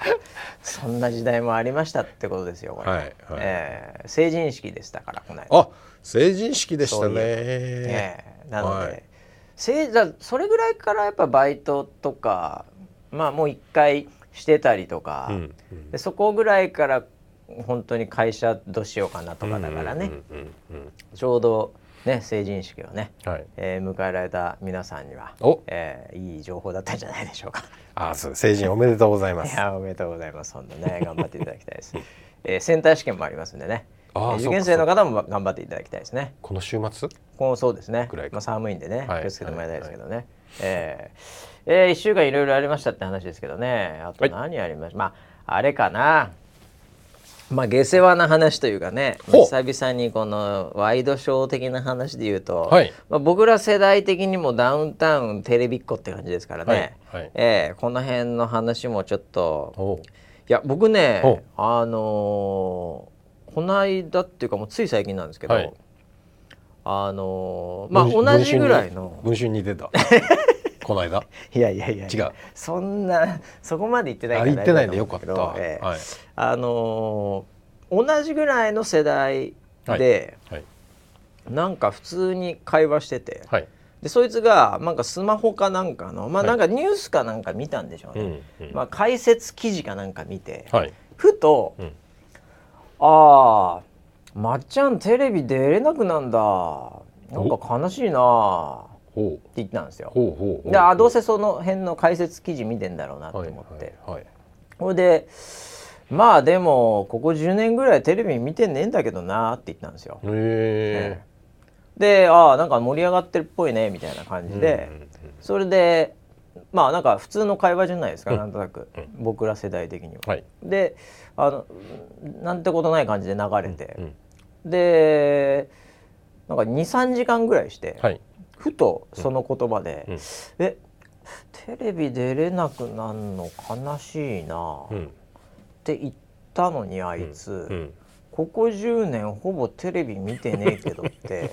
Speaker 1: そんな時代もありましたってことですよこれ、はいはい、えー、成人式でしたからこの
Speaker 2: 間。あ成人式でしたね。ね
Speaker 1: なので、はい、せそれぐらいからやっぱバイトとかまあもう一回してたりとか、うんうん、でそこぐらいから本当に会社どうしようかなとかだからね、ちょうどね成人式をね、はい、えー、迎えられた皆さんには、えー、いい情報だったんじゃないでしょうか。
Speaker 2: あそう成人おめでとうございます。
Speaker 1: いやおめでとうございます。本当ね頑張っていただきたいです。えー、センター試験もありますんでね。受験生の方も頑張っていただきたいですね。
Speaker 2: この週末？
Speaker 1: このそうですね。まあ寒いんでね、気をつけてもらいたいですけどね。はい、えー、えー、一週間いろいろありましたって話ですけどね。あと何ありました？はい、まああれかな。まあ下世話な話というかね久々にこのワイドショー的な話で言うと、はい、まあ、僕ら世代的にもダウンタウンテレビっ子って感じですからね、はいはい、えー、この辺の話もちょっと。いや僕ねあのこの間っていうかもうつい最近なんですけど、はい、あのー、まあ同じぐらいの。
Speaker 2: 文春に出た この間？
Speaker 1: いやいやいや
Speaker 2: 違う。
Speaker 1: そんなそこまで言ってない
Speaker 2: から言ってないんでよかった、
Speaker 1: えー、はい、あのー、同じぐらいの世代で、はい。はい、なんか普通に会話してて、
Speaker 2: はい。
Speaker 1: でそいつがなんかスマホかなんかのまあなんかニュースかなんか見たんでしょうね、
Speaker 2: うんうん。
Speaker 1: まあ、解説記事かなんか見て、
Speaker 2: はい。
Speaker 1: ふと、
Speaker 2: うん。
Speaker 1: ああまっちゃんテレビ出れなくなんだ。なんか悲しいなって
Speaker 2: ほう
Speaker 1: 言ったんですよ。
Speaker 2: ほうほうほう
Speaker 1: であどうせその辺の解説記事見てんだろうなと思って、
Speaker 2: はいはい
Speaker 1: それでまあでもここ10年ぐらいテレビ見てねえんだけどなって言ったんですよ。
Speaker 2: はい、へ
Speaker 1: でああなんか盛り上がってるっぽいねみたいな感じ
Speaker 2: え
Speaker 1: で、それでまあなんか普通の会話じゃないですか、
Speaker 2: うん。
Speaker 1: なんとなく、
Speaker 2: うん。
Speaker 1: 僕ら世代的には。
Speaker 2: はい。
Speaker 1: であのなんてことない感じで流れて、
Speaker 2: うん
Speaker 1: でなんか23時間ぐらいして、
Speaker 2: はい
Speaker 1: ふとその言葉で「
Speaker 2: うん。
Speaker 1: えテレビ出れなくなんの悲しいな」っ
Speaker 2: うん。
Speaker 1: て言ったのにあいつ、
Speaker 2: うん。
Speaker 1: ここ10年ほぼテレビ見てねえけどって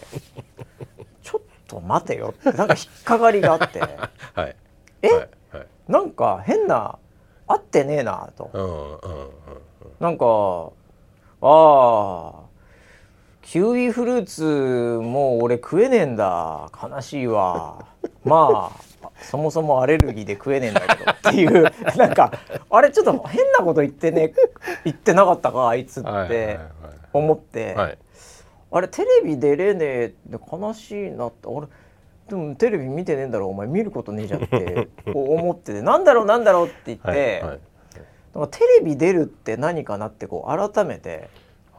Speaker 1: ちょっと待てよってなんか引っかかりがあって
Speaker 2: はい。
Speaker 1: え？
Speaker 2: はい。はい。
Speaker 1: なんか変な合ってねえなと。
Speaker 2: うんうんうん
Speaker 1: なんかああキウイフルーツもう俺食えねえんだ。悲しいわ。まあそもそもアレルギーで食えねえんだけどっていう。なんかあれちょっと変なこと言ってね言ってなかったかあいつって思って、
Speaker 2: はい。
Speaker 1: あれテレビ出れねえって悲しいなって。あれでもテレビ見てねえんだろお前見ることねえじゃんって思ってて。なんだろうなんだろうって言って、
Speaker 2: はいはい。
Speaker 1: テレビ出るって何かなってこう改めて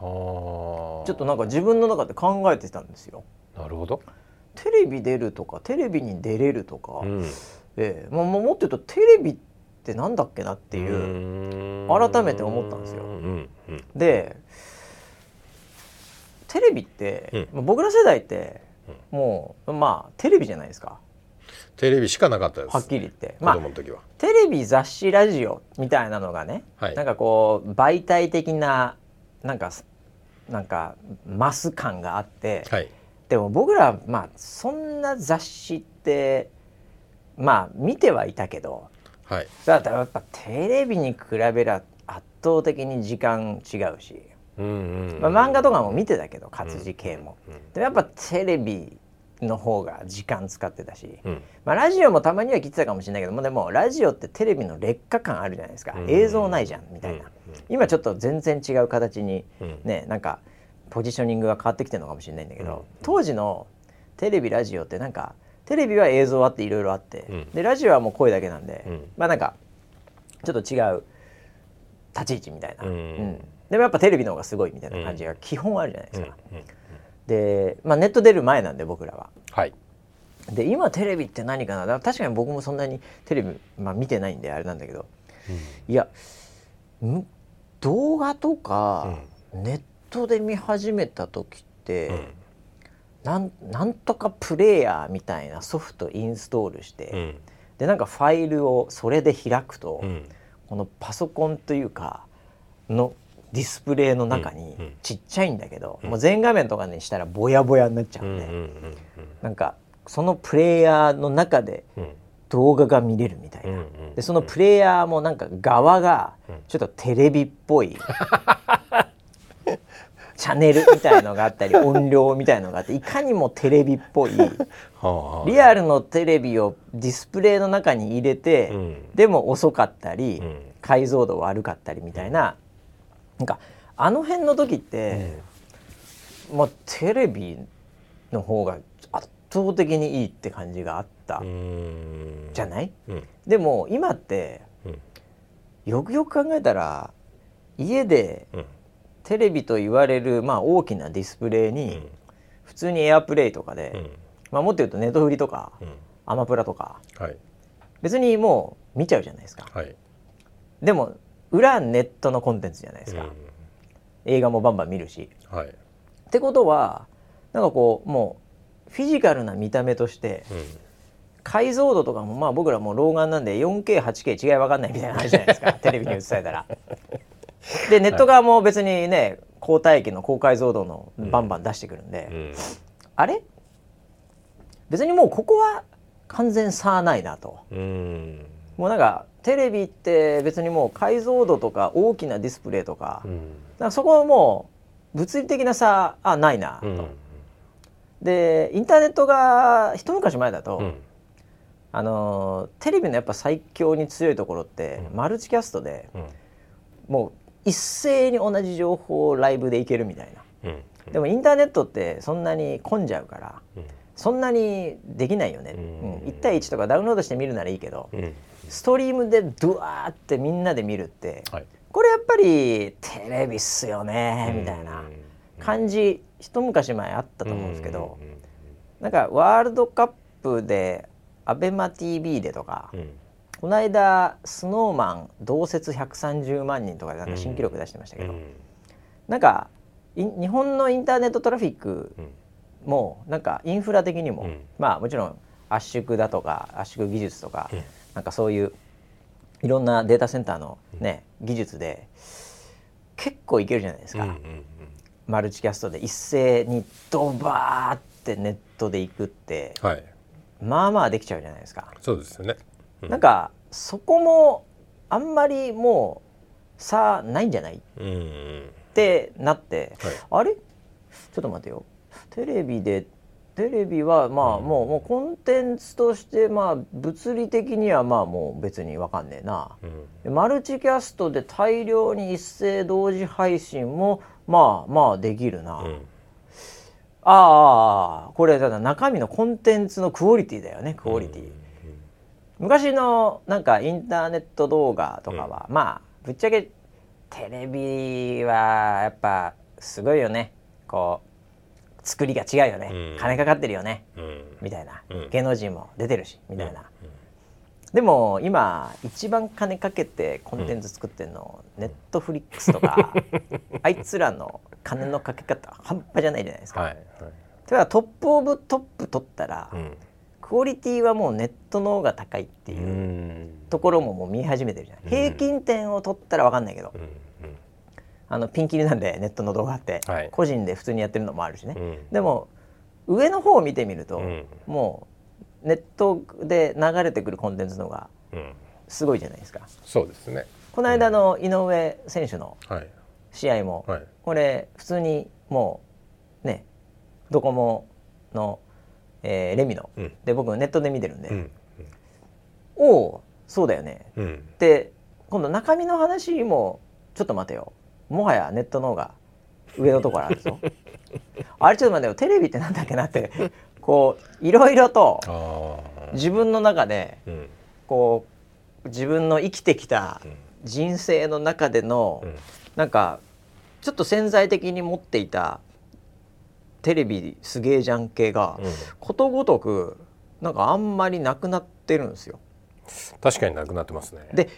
Speaker 1: ちょっとなんか自分の中で考えてたんですよ。
Speaker 2: なるほど、
Speaker 1: テレビ出るとかテレビに出れるとか、
Speaker 2: うん、っ
Speaker 1: ええまあ、もっと言うとテレビってなんだっけなっていう。改めて思ったんですよ。
Speaker 2: うんうん。
Speaker 1: でテレビって、
Speaker 2: うん。
Speaker 1: まあ僕ら世代ってもうまあテレビじゃないですか。
Speaker 2: テレビしかなかったです。
Speaker 1: はっきり言って。
Speaker 2: 子
Speaker 1: まあ
Speaker 2: 供の時は、
Speaker 1: テレビ雑誌ラジオみたいなのがね、
Speaker 2: はい。
Speaker 1: なんかこう媒体的ななんかなんかマス感があって、
Speaker 2: はい。
Speaker 1: でも僕らまあそんな雑誌ってまあ見てはいたけど
Speaker 2: はい。
Speaker 1: だってやっぱテレビに比べりゃ圧倒的に時間違うし、
Speaker 2: うんうん
Speaker 1: まあ、漫画とかも見てたけど活字系も、
Speaker 2: うん。
Speaker 1: でもやっぱテレビの方が時間使ってたし、
Speaker 2: うん。
Speaker 1: まあ、ラジオもたまには聞いてたかもしれないけどもでもラジオってテレビの劣化感あるじゃないですか、
Speaker 2: うん。
Speaker 1: 映像ないじゃんみたいな、
Speaker 2: うん。
Speaker 1: 今ちょっと全然違う形に
Speaker 2: うん。
Speaker 1: ねなんかポジショニングが変わってきてるのかもしれないんだけど、
Speaker 2: うん。
Speaker 1: 当時のテレビラジオってなんかテレビは映像あっていろいろあって、
Speaker 2: うん。
Speaker 1: でラジオはもう声だけなんで、
Speaker 2: うん。
Speaker 1: まあなんかちょっと違う立ち位置みたいな、
Speaker 2: うん。
Speaker 1: でもやっぱテレビの方がすごいみたいな感じが基本あるじゃないですか。
Speaker 2: うんうん
Speaker 1: で、まあ、ネット出る前なんで僕らは。
Speaker 2: はい。
Speaker 1: で今テレビって何かな？だから確かに僕もそんなにテレビ、まあ、見てないんであれなんだけど。いやん？動画とか、ネットで見始めた時って、
Speaker 2: うん。
Speaker 1: なんなんとかプレイヤーみたいなソフトインストールして、
Speaker 2: うん。
Speaker 1: でなんかファイルをそれで開くと、
Speaker 2: うん。
Speaker 1: このパソコンというかのディスプレイの中にちっちゃいんだけど、もう全画面とかにしたらボヤボヤになっちゃうんで、なんかそのプレイヤーの中で
Speaker 2: うん。
Speaker 1: 動画が見れるみたいな、でそのプレイヤーもなんか側が
Speaker 2: うん。
Speaker 1: ちょっとテレビっぽい、チャンネルみたいのがあったり 音量みたいのがあっていかにもテレビっぽい
Speaker 2: はあ はあ。
Speaker 1: リアルのテレビをディスプレイの中に入れて、
Speaker 2: うん。
Speaker 1: でも遅かったり、
Speaker 2: うん。
Speaker 1: 解像度悪かったりみたいななんかあの辺の時って、まあ、テレビの方が圧倒的にいいって感じがあった
Speaker 2: うん。
Speaker 1: じゃない、
Speaker 2: うん。
Speaker 1: でも今って
Speaker 2: うん。
Speaker 1: よくよく考えたら家で
Speaker 2: うん。
Speaker 1: テレビと言われる、まあ、大きなディスプレイに、
Speaker 2: うん。
Speaker 1: 普通にエアプレイとかで、
Speaker 2: うん。
Speaker 1: まあ、もっと言うとネットフリとか、
Speaker 2: うん。
Speaker 1: アマプラとか
Speaker 2: はい。
Speaker 1: 別にもう見ちゃうじゃないですか。
Speaker 2: はい。
Speaker 1: でも裏ネットのコンテンツじゃないですか、
Speaker 2: うん。
Speaker 1: 映画もバンバン見るし。
Speaker 2: はい。
Speaker 1: ってことはなんかこうもうフィジカルな見た目として
Speaker 2: うん。
Speaker 1: 解像度とかもまあ僕らもう老眼なんで 4K8K 違い分かんないみたいな話じゃないですか。テレビに映されたら。でネット側も別にね高帯域の高解像度のバンバン出してくるんで、
Speaker 2: うん。
Speaker 1: あれ？別にもうここは完全差ないなと。
Speaker 2: うん
Speaker 1: もうなんかテレビって別にもう解像度とか大きなディスプレイとか,、
Speaker 2: うん。
Speaker 1: なんかそこはもう物理的な差あないなと、
Speaker 2: うん。
Speaker 1: でインターネットが一昔前だと、うん、あのテレビのやっぱ最強に強いところって、マルチキャストで、もう一斉に同じ情報をライブでいけるみたいな、でもインターネットってそんなに混んじゃうから、そんなにできないよね、うん、1対1とかダウンロードして見るならいいけど、ストリームでドワーってみんなで見るって、はい、これやっぱりテレビっすよねみたいな感じ一昔前あったと思うんですけど、なんかワールドカップで ABEMATV でとか、この間スノーマン同説130万人とかでなんか新記録出してましたけど、なんか日本のインターネットトラフィックもなんかインフラ的にも、まあもちろん圧縮だとか圧縮技術とか、なんかそういういろんなデータセンターのね、技術で結構いけるじゃないですか、マルチキャストで一斉にドバーってネットでいくって、はい、まあまあできちゃうじゃないですか。
Speaker 2: そうですよね、
Speaker 1: うん、なんかそこもあんまりもう差ないんじゃない、うん、ってなって、はい、あれ？ちょっと待てよテレビでテレビはまあもう,、もうコンテンツとしてまあ物理的にはまあもう別に分かんねえな、うん、マルチキャストで大量に一斉同時配信もまあまあできるな、うん、ああこれただ中身のコンテンツのクオリティだよねクオリティ、うん、昔のなんかインターネット動画とかは、まあぶっちゃけテレビはやっぱすごいよね。こう作りが違うよね、うん、金かかってるよね、うん、みたいな、うん、芸能人も出てるしみたいな、でも今一番金かけてコンテンツ作ってるの、ネットフリックスとかあいつらの金のかけ方半端じゃないじゃないですか。はいはい、だから top of top 取ったら、クオリティはもうネットの方が高いっていうところももう見始めてるじゃない、平均点を取ったら分かんないけど、あのピンキリなんでネットの動画って、はい、個人で普通にやってるのもあるしね、うん、でも上の方を見てみると、うん、もうネットで流れてくるコンテンツの方がすごいじゃないですか。
Speaker 2: そうですね。
Speaker 1: この間の井上選手の試合も、はい、これ普通にもうねドコモの、えー、レミノ、うん、で僕ネットで見てるんで、うん、おおそうだよね、うん、で今度中身の話もちょっと待てよもはやネットの方が上のところあるぞあれちょっと待ってよテレビってなんだっけなってこういろいろと自分の中で、こう自分の生きてきた人生の中での、うん、なんかちょっと潜在的に持っていたテレビすげえじゃん系が、うん、ことごとくなんかあんまりなくなってるんですよ。
Speaker 2: 確かになくなってますね。
Speaker 1: で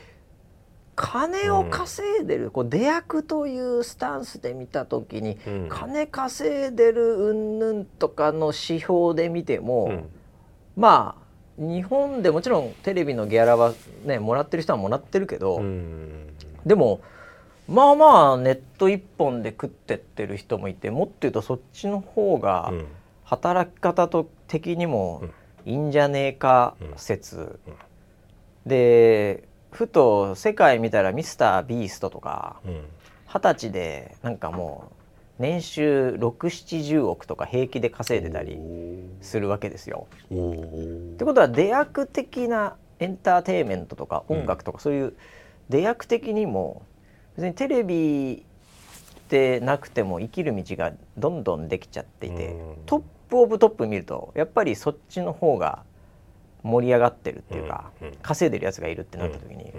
Speaker 1: 金を稼いでる、うん、こう出役というスタンスで見た時に、うん、金稼いでるうんぬんとかの指標で見ても、うん、まあ日本でもちろんテレビのギャラはねもらってる人はもらってるけど、でもまあまあネット一本で食ってってる人もいてもっと言うとそっちの方が働き方と的にもいいんじゃねえか説、でふと世界見たらミスター・ビーストとか二十、歳でなんかもう年収670億とか平気で稼いでたりするわけですよ。ってことは出役的なエンターテインメントとか音楽とか、そういう出役的にも別にテレビでなくても生きる道がどんどんできちゃっていて、トップオブトップ見るとやっぱりそっちの方が盛り上がってるっていうか、稼いでるやつがいるってなった時に、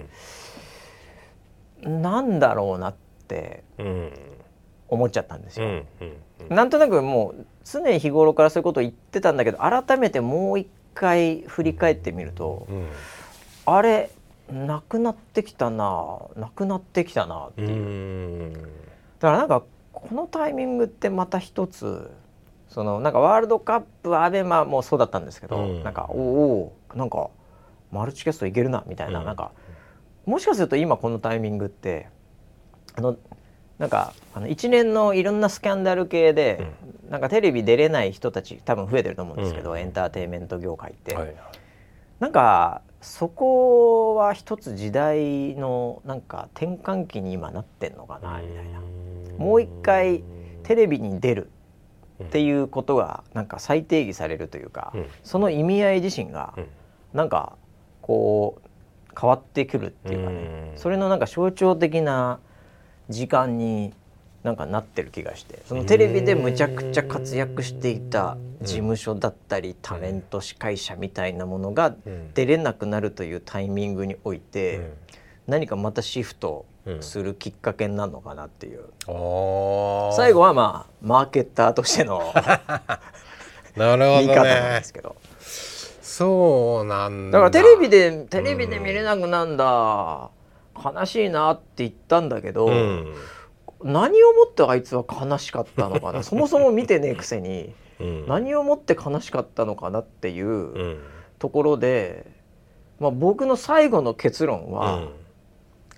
Speaker 1: うなんだろうなって思っちゃったんですよ。なんとなくもう常日頃からそういうことを言ってたんだけど改めてもう一回振り返ってみると、あれなくなってきたななくなってきたなっていう。だからなんかこのタイミングってまた一つそのなんかワールドカップアベマもそうだったんですけど、うん、なんかおおなんかマルチキャストいけるなみたいな、うん、なんかもしかすると今このタイミングってあのなんかあの一連のいろんなスキャンダル系で、うん、なんかテレビ出れない人たち多分増えてると思うんですけど、うん、エンターテインメント業界って、はい、なんかそこは一つ時代のなんか転換期に今なってんのかなみたいな。もう一回テレビに出るっていうことがなんか再定義されるというか、
Speaker 2: うん。
Speaker 1: その意味合い自身が
Speaker 2: うん。
Speaker 1: なんかこう変わってくるっていうかね、
Speaker 2: うん。
Speaker 1: それのなんか象徴的な時間になんかなってる気がしてそのテレビでむちゃくちゃ活躍していた事務所だったりタレント司会者みたいなものが
Speaker 2: うん。
Speaker 1: 出れなくなるというタイミングにおいて、
Speaker 2: うん。
Speaker 1: 何かまたシフトするきっかけになるのかなっていう、
Speaker 2: あー。
Speaker 1: 最後はまあマーケッターとしての
Speaker 2: なるほど
Speaker 1: 見方なん
Speaker 2: ね
Speaker 1: ですけど。
Speaker 2: そうなんだ。
Speaker 1: だからテレビでテレビで見れなくなんだ、悲しいなって言ったんだけど、
Speaker 2: うん。
Speaker 1: 何をもってあいつは悲しかったのかな。そもそも見てねえくせに
Speaker 2: うん。
Speaker 1: 何をもって悲しかったのかなっていう
Speaker 2: うん。
Speaker 1: ところで、まあ、僕の最後の結論は、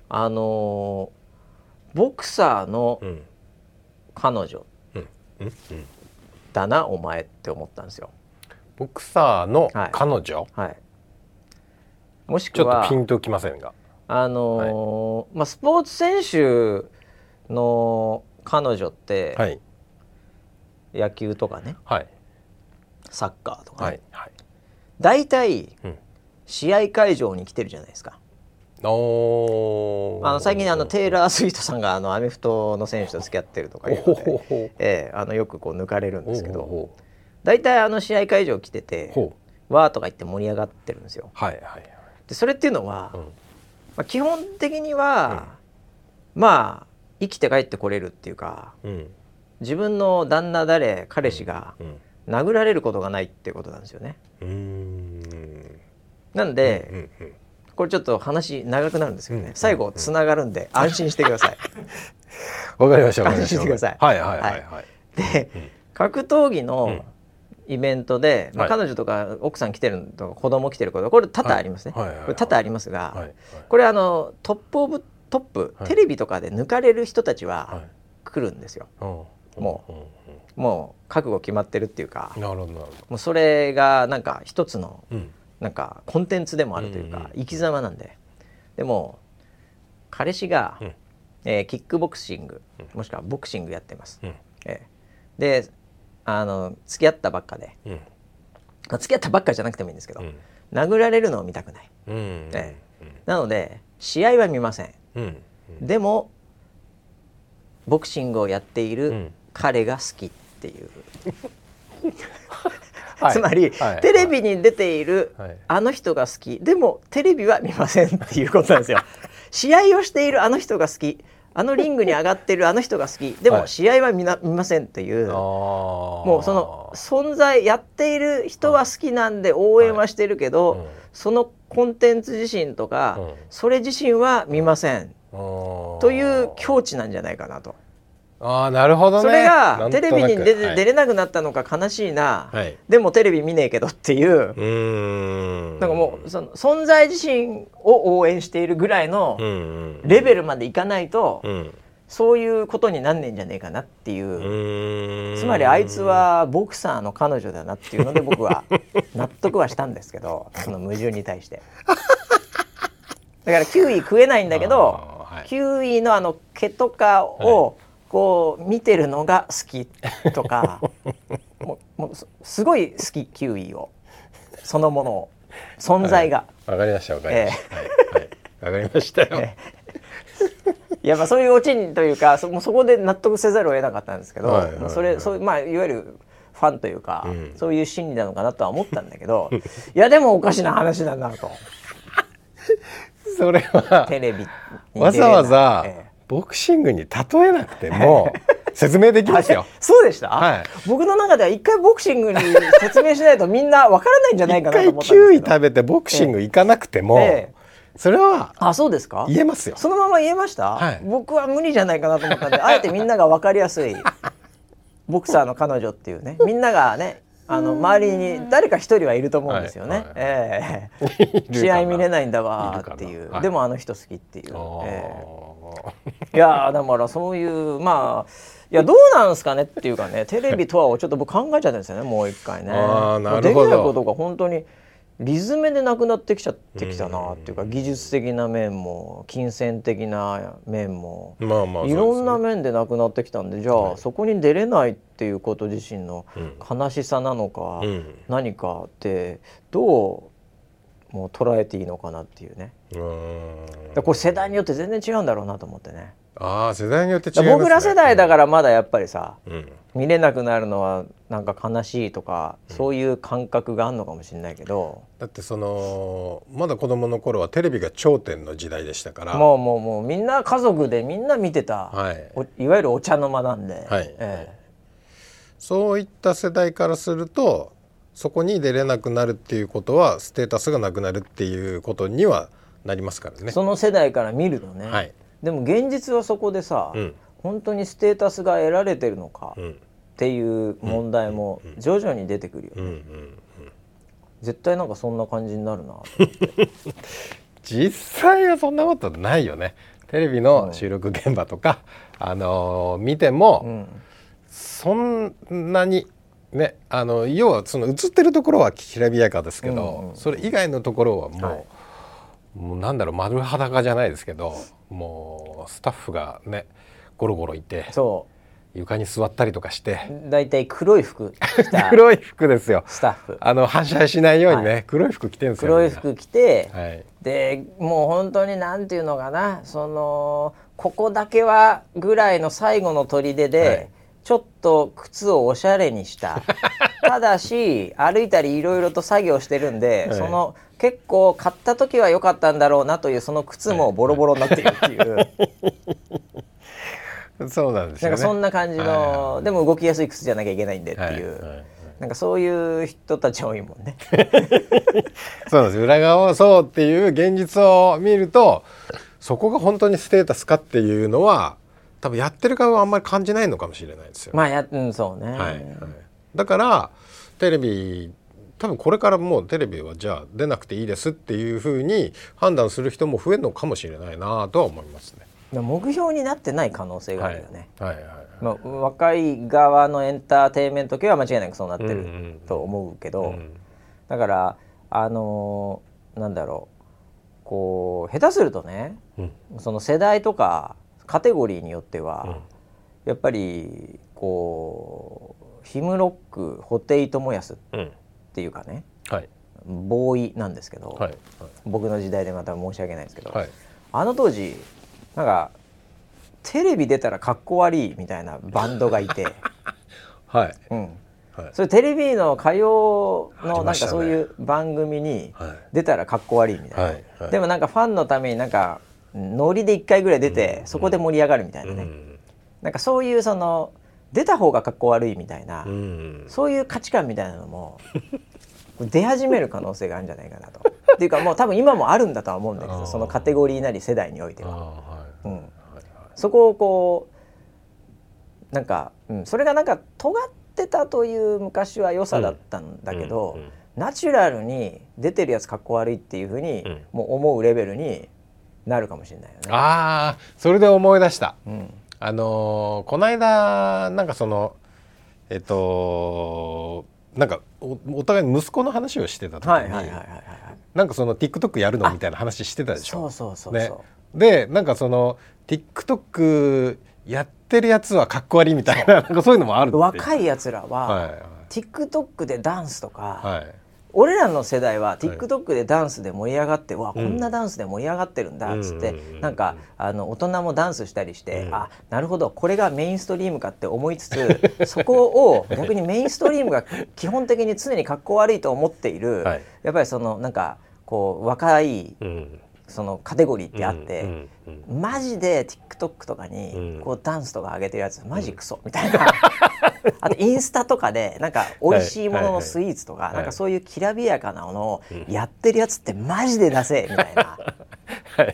Speaker 1: あのーボクサーの
Speaker 2: うん。
Speaker 1: 彼女だなお前って思ったんですよ。
Speaker 2: ボクサーの
Speaker 1: はい。
Speaker 2: 彼女、
Speaker 1: はい、もし
Speaker 2: ちょ
Speaker 1: くは
Speaker 2: っとピンときませんが。
Speaker 1: あのーまあ、スポーツ選手の彼女って、
Speaker 2: はい。
Speaker 1: 野球とかね。
Speaker 2: はい。
Speaker 1: サッカーとかね、
Speaker 2: はい。はい。
Speaker 1: 大体
Speaker 2: うん。
Speaker 1: 試合会場に来てるじゃないですか。あの最近あのテイラー・スウィートさんがあのアメフトの選手と付き合ってるとかいうので、ええあのよくこう抜かれるんですけど
Speaker 2: ほ
Speaker 1: 大体あの試合会場来ててわーとか言って盛り上がってるんですよ。
Speaker 2: はいはいはい。
Speaker 1: でそれっていうのは、
Speaker 2: うん。
Speaker 1: まあ、基本的には、まあ生きて帰ってこれるっていうか
Speaker 2: うん。
Speaker 1: 自分の旦那誰彼氏が
Speaker 2: うん。
Speaker 1: 殴られることがないっていうことなんですよね。
Speaker 2: うーん。
Speaker 1: なんで、
Speaker 2: うんうん
Speaker 1: これちょっと話長くなるんですけどね、
Speaker 2: うん。
Speaker 1: 最後つながるんで安心してください。
Speaker 2: わかりました
Speaker 1: 安心してください。
Speaker 2: はいはいはいはい。
Speaker 1: で、格闘技
Speaker 2: う
Speaker 1: の
Speaker 2: ん。
Speaker 1: イベントで、まあ、
Speaker 2: はい
Speaker 1: 彼女とか奥さん来てるのとか子供来てることこれ多々ありますね、これ多々ありますが、これあのトップオブトップ、
Speaker 2: はい。
Speaker 1: テレビとかで抜かれる人たち
Speaker 2: は
Speaker 1: はい。来るんですよ、
Speaker 2: うん。
Speaker 1: も
Speaker 2: うん。うん。
Speaker 1: もう覚悟決まってるっていうか。
Speaker 2: なるほどなるほど。
Speaker 1: もうそれがなんか一つの
Speaker 2: うん
Speaker 1: なんかコンテンツでもあるというか、生き様なんで。でも彼氏が、
Speaker 2: うん。
Speaker 1: えーキックボクシングもしくはボクシングやってます、
Speaker 2: うん。
Speaker 1: えー。であの付き合ったばっかで、
Speaker 2: うん。
Speaker 1: まあ、付き合ったばっかじゃなくてもいいんですけど、
Speaker 2: うん。
Speaker 1: 殴られるのを見たくない。
Speaker 2: うん
Speaker 1: えなので試合は見ません。
Speaker 2: うん。
Speaker 1: でもボクシングをやっていうる
Speaker 2: ん。
Speaker 1: 彼が好きっていう、
Speaker 2: は い
Speaker 1: つまり、
Speaker 2: はい。
Speaker 1: テレビに出ている
Speaker 2: はい。
Speaker 1: あの人が好き。でもテレビは見ませんっていうことなんですよ。試合をしているあの人が好き。あのリングに上がっているあの人が好き。でも
Speaker 2: はい。
Speaker 1: 試合は見な見ませんっていう、もうその存在やっている人は好きなんで応援はしてるけど、
Speaker 2: うん。
Speaker 1: そのコンテンツ自身とか、
Speaker 2: うん
Speaker 1: それ自身は見ませんという境地なんじゃないかなと。
Speaker 2: ああなるほどね。
Speaker 1: それがテレビに出て
Speaker 2: はい。
Speaker 1: 出れなくなったのか悲しいな、
Speaker 2: はい。
Speaker 1: でもテレビ見ねえけどっていう。
Speaker 2: う、ーん。
Speaker 1: なんかもうその存在自身を応援しているぐらいのレベルまでいかないと、
Speaker 2: うん。
Speaker 1: そういうことになんねえんじゃねえかなっていう、つまりあいつはボクサーの彼女だなっていうので僕は 納得はしたんですけどその矛盾に対して。だからキウイ食えないんだけど、キウイのあの毛とかをこう見てるのが好きとか もうもうすすごい好きキウイを。そのものを。存在が。
Speaker 2: わかりましたわかりました。はい。はい。わかりましたよ。
Speaker 1: えいやまあそういうオチにというかそもうそこで納得せざるを得なかったんですけど、
Speaker 2: はいはいはい。
Speaker 1: まあそれそういうまあいわゆるファンというか、
Speaker 2: うん。
Speaker 1: そういう心理なのかなとは思ったんだけど いやでもおかしな話だなと。
Speaker 2: それは
Speaker 1: テレビ
Speaker 2: わざわざ
Speaker 1: ええ
Speaker 2: ボクシングに例えなくても説明できますよ。
Speaker 1: そうでした、
Speaker 2: はい。
Speaker 1: 僕の中では一回ボクシングに説明しないとみんなわからないんじゃない
Speaker 2: 一
Speaker 1: かなと
Speaker 2: 回
Speaker 1: 思ったんですけど。
Speaker 2: キウイ食べてボクシング行かなくても、
Speaker 1: ええ。
Speaker 2: それは
Speaker 1: あそうですか？
Speaker 2: 言えますよ。
Speaker 1: そのまま言えました、
Speaker 2: はい。
Speaker 1: 僕は無理じゃないかなと思ったんであえてみんなが分かりやすいボクサーの彼女っていうね。みんながねあの周りに誰か一人はいると思うんですよね、
Speaker 2: はい。はい。
Speaker 1: ええ。試合見れないんだわーっていう。でもあの人好きっていう、
Speaker 2: あー
Speaker 1: ええいやーだからそういうまあいやどうなんですかねっていうかねテレビとはをちょっと僕考えちゃったんですよね もう一回ね。
Speaker 2: あーなるほど。
Speaker 1: できないことが本当にリズムでなくなってきちゃってきたなっていうか技術的な面も金銭的な面も、
Speaker 2: まあまあ
Speaker 1: いろんな面でなくなってきたんでじゃあ、
Speaker 2: はい。
Speaker 1: そこに出れないっていうこと自身の悲しさなのか、
Speaker 2: うん。
Speaker 1: 何かってどうもう捉えていいのかなっていうね
Speaker 2: うん。
Speaker 1: これ世代によって全然違うんだろうなと思ってね。
Speaker 2: ああ世代によって違い
Speaker 1: だ
Speaker 2: ますね。
Speaker 1: 僕ら世代だからまだやっぱりさ、
Speaker 2: うん。
Speaker 1: 見れなくなるのはなんか悲しいとか、そういう感覚があるのかもしれないけど、
Speaker 2: だってそのまだ子供の頃はテレビが頂点の時代でしたから。
Speaker 1: もうもうもうみんな家族でみんな見てた、
Speaker 2: はい。
Speaker 1: おいわゆるお茶の間なんで、
Speaker 2: はい。
Speaker 1: え。
Speaker 2: そういった世代からするとそこに出れなくなるっていうことはステータスがなくなるっていうことにはなりますからね。
Speaker 1: えその世代から見るとね、
Speaker 2: はい。
Speaker 1: でも現実はそこでさ、
Speaker 2: うん。
Speaker 1: 本当にステータスが得られてるのか
Speaker 2: うん。
Speaker 1: っていう問題も徐々に出てくるよ、
Speaker 2: うんうん
Speaker 1: 絶対なんかそんな感じになるなと
Speaker 2: 実際はそんなことないよね。テレビの収録現場とか、あのー見ても、
Speaker 1: うん。
Speaker 2: そんなにねあの要はその映ってるところはきらびやかですけど、
Speaker 1: うんうん。
Speaker 2: それ以外のところはもう、
Speaker 1: はい
Speaker 2: もうなんだろう丸裸じゃないですけどもうスタッフがねゴロゴロいて
Speaker 1: そ
Speaker 2: 床に座ったりとかして
Speaker 1: う大体黒い服。
Speaker 2: 黒い服ですよ。
Speaker 1: スタッフ。
Speaker 2: あの反射しないようにね、
Speaker 1: は
Speaker 2: 黒い服着てるんですよ。
Speaker 1: 黒い服着て、
Speaker 2: はい。
Speaker 1: でもう本当になんていうのかなそのここだけはぐらいの最後の砦で、
Speaker 2: はい。
Speaker 1: ちょっと靴をおしゃれにしたただし歩いたりいろいろと作業してるんで、
Speaker 2: はい。
Speaker 1: その結構買った時は良かったんだろうなというその靴もボロボロになっているっていう、
Speaker 2: そうなんですよね。
Speaker 1: なんかそんな感じの、
Speaker 2: は
Speaker 1: でも動きやすい靴じゃなきゃいけないんでっていう、
Speaker 2: はいはい
Speaker 1: なんかそういう人たち多いもんね。
Speaker 2: そうなんです裏側をそうっていう現実を見るとそこが本当にステータスかっていうのは多分やってる側はあんまり感じないのかもしれないですよ。
Speaker 1: まあやうんそうね、
Speaker 2: はいはい、だからテレビ多分これからもうテレビはじゃあ出なくていいですっていうふうに判断する人も増えるのかもしれないなとは思いますね。
Speaker 1: 目標になってない可能性があるよね。
Speaker 2: はいはいはい。
Speaker 1: まあ、若い側のエンターテインメント系は間違いなくそうなって
Speaker 2: うんう
Speaker 1: る
Speaker 2: ん。
Speaker 1: と思うけど、
Speaker 2: うん。
Speaker 1: だからあのーなんだろう。こう下手するとね
Speaker 2: うん。
Speaker 1: その世代とかカテゴリーによっては、やっぱりこうヒムロック布袋寅泰っ
Speaker 2: うん。
Speaker 1: ていうかね。
Speaker 2: はい。
Speaker 1: ボーイなんですけど、
Speaker 2: はい
Speaker 1: 僕の時代でまた申し訳ないですけど、
Speaker 2: はい。
Speaker 1: あの当時なんかテレビ出たらかっこ悪いみたいなバンドがいて、
Speaker 2: はい。
Speaker 1: うん、
Speaker 2: はい。
Speaker 1: それテレビの歌謡のなんかそういう番組に
Speaker 2: はい。
Speaker 1: 出たらかっこ悪いみたいな、
Speaker 2: はいはい。
Speaker 1: でもなんかファンのためになんかノリで1回ぐらい出て、そこで盛り上がるみたいなね、
Speaker 2: うん
Speaker 1: なんかそういうその出た方がかっこ悪いみたいな、
Speaker 2: うん
Speaker 1: そういう価値観みたいなのも 出始める可能性があるんじゃないかなと。っていうかもう多分今もあるんだとは思うんだけどそのカテゴリーなり世代においては。
Speaker 2: あーはい
Speaker 1: うん
Speaker 2: はい
Speaker 1: そこをこうなんか、うん、それがなんか尖ってたという昔は良さだったんだけど、
Speaker 2: うんうん
Speaker 1: ナチュラルに出てるやつかっこ悪いっていうふうに、
Speaker 2: うん
Speaker 1: もう思うレベルになるかもしれないよね。
Speaker 2: ああそれで思い出した。
Speaker 1: うん
Speaker 2: あのーこの間なんかそのえっとなんかおお互いに息子の話をしてた時に、
Speaker 1: はいはいはいはいはいはい。
Speaker 2: なんかその TikTok やるのみたいな話してたでしょ？
Speaker 1: そうそうそうそう。
Speaker 2: ね、でなんかその TikTok やってるやつはかっこ悪いみたいななんかそういうのもあるって
Speaker 1: 若いやつらは、
Speaker 2: はい
Speaker 1: TikTok でダンスとか、
Speaker 2: はい
Speaker 1: 俺らの世代は TikTok でダンスで盛り上がって、わこんなダンスで盛り上がってるんだっつって、
Speaker 2: うん
Speaker 1: なんかあの大人もダンスしたりして、
Speaker 2: うん。
Speaker 1: あなるほどこれがメインストリームかって思いつつ そこを逆にメインストリームが基本的に常に格好悪いと思っている、
Speaker 2: はい。
Speaker 1: やっぱりそのなんかこう若い
Speaker 2: うん
Speaker 1: そのカテゴリーってあって。
Speaker 2: うんうん
Speaker 1: マジで TikTok とかに
Speaker 2: うん。
Speaker 1: こうダンスとか上げてるやつマジクソみたいな。あとインスタとかでなんか美味しいもののスイーツとか
Speaker 2: い
Speaker 1: なんかそういうきらびやかなものをやってるやつってマジで出せみたいな。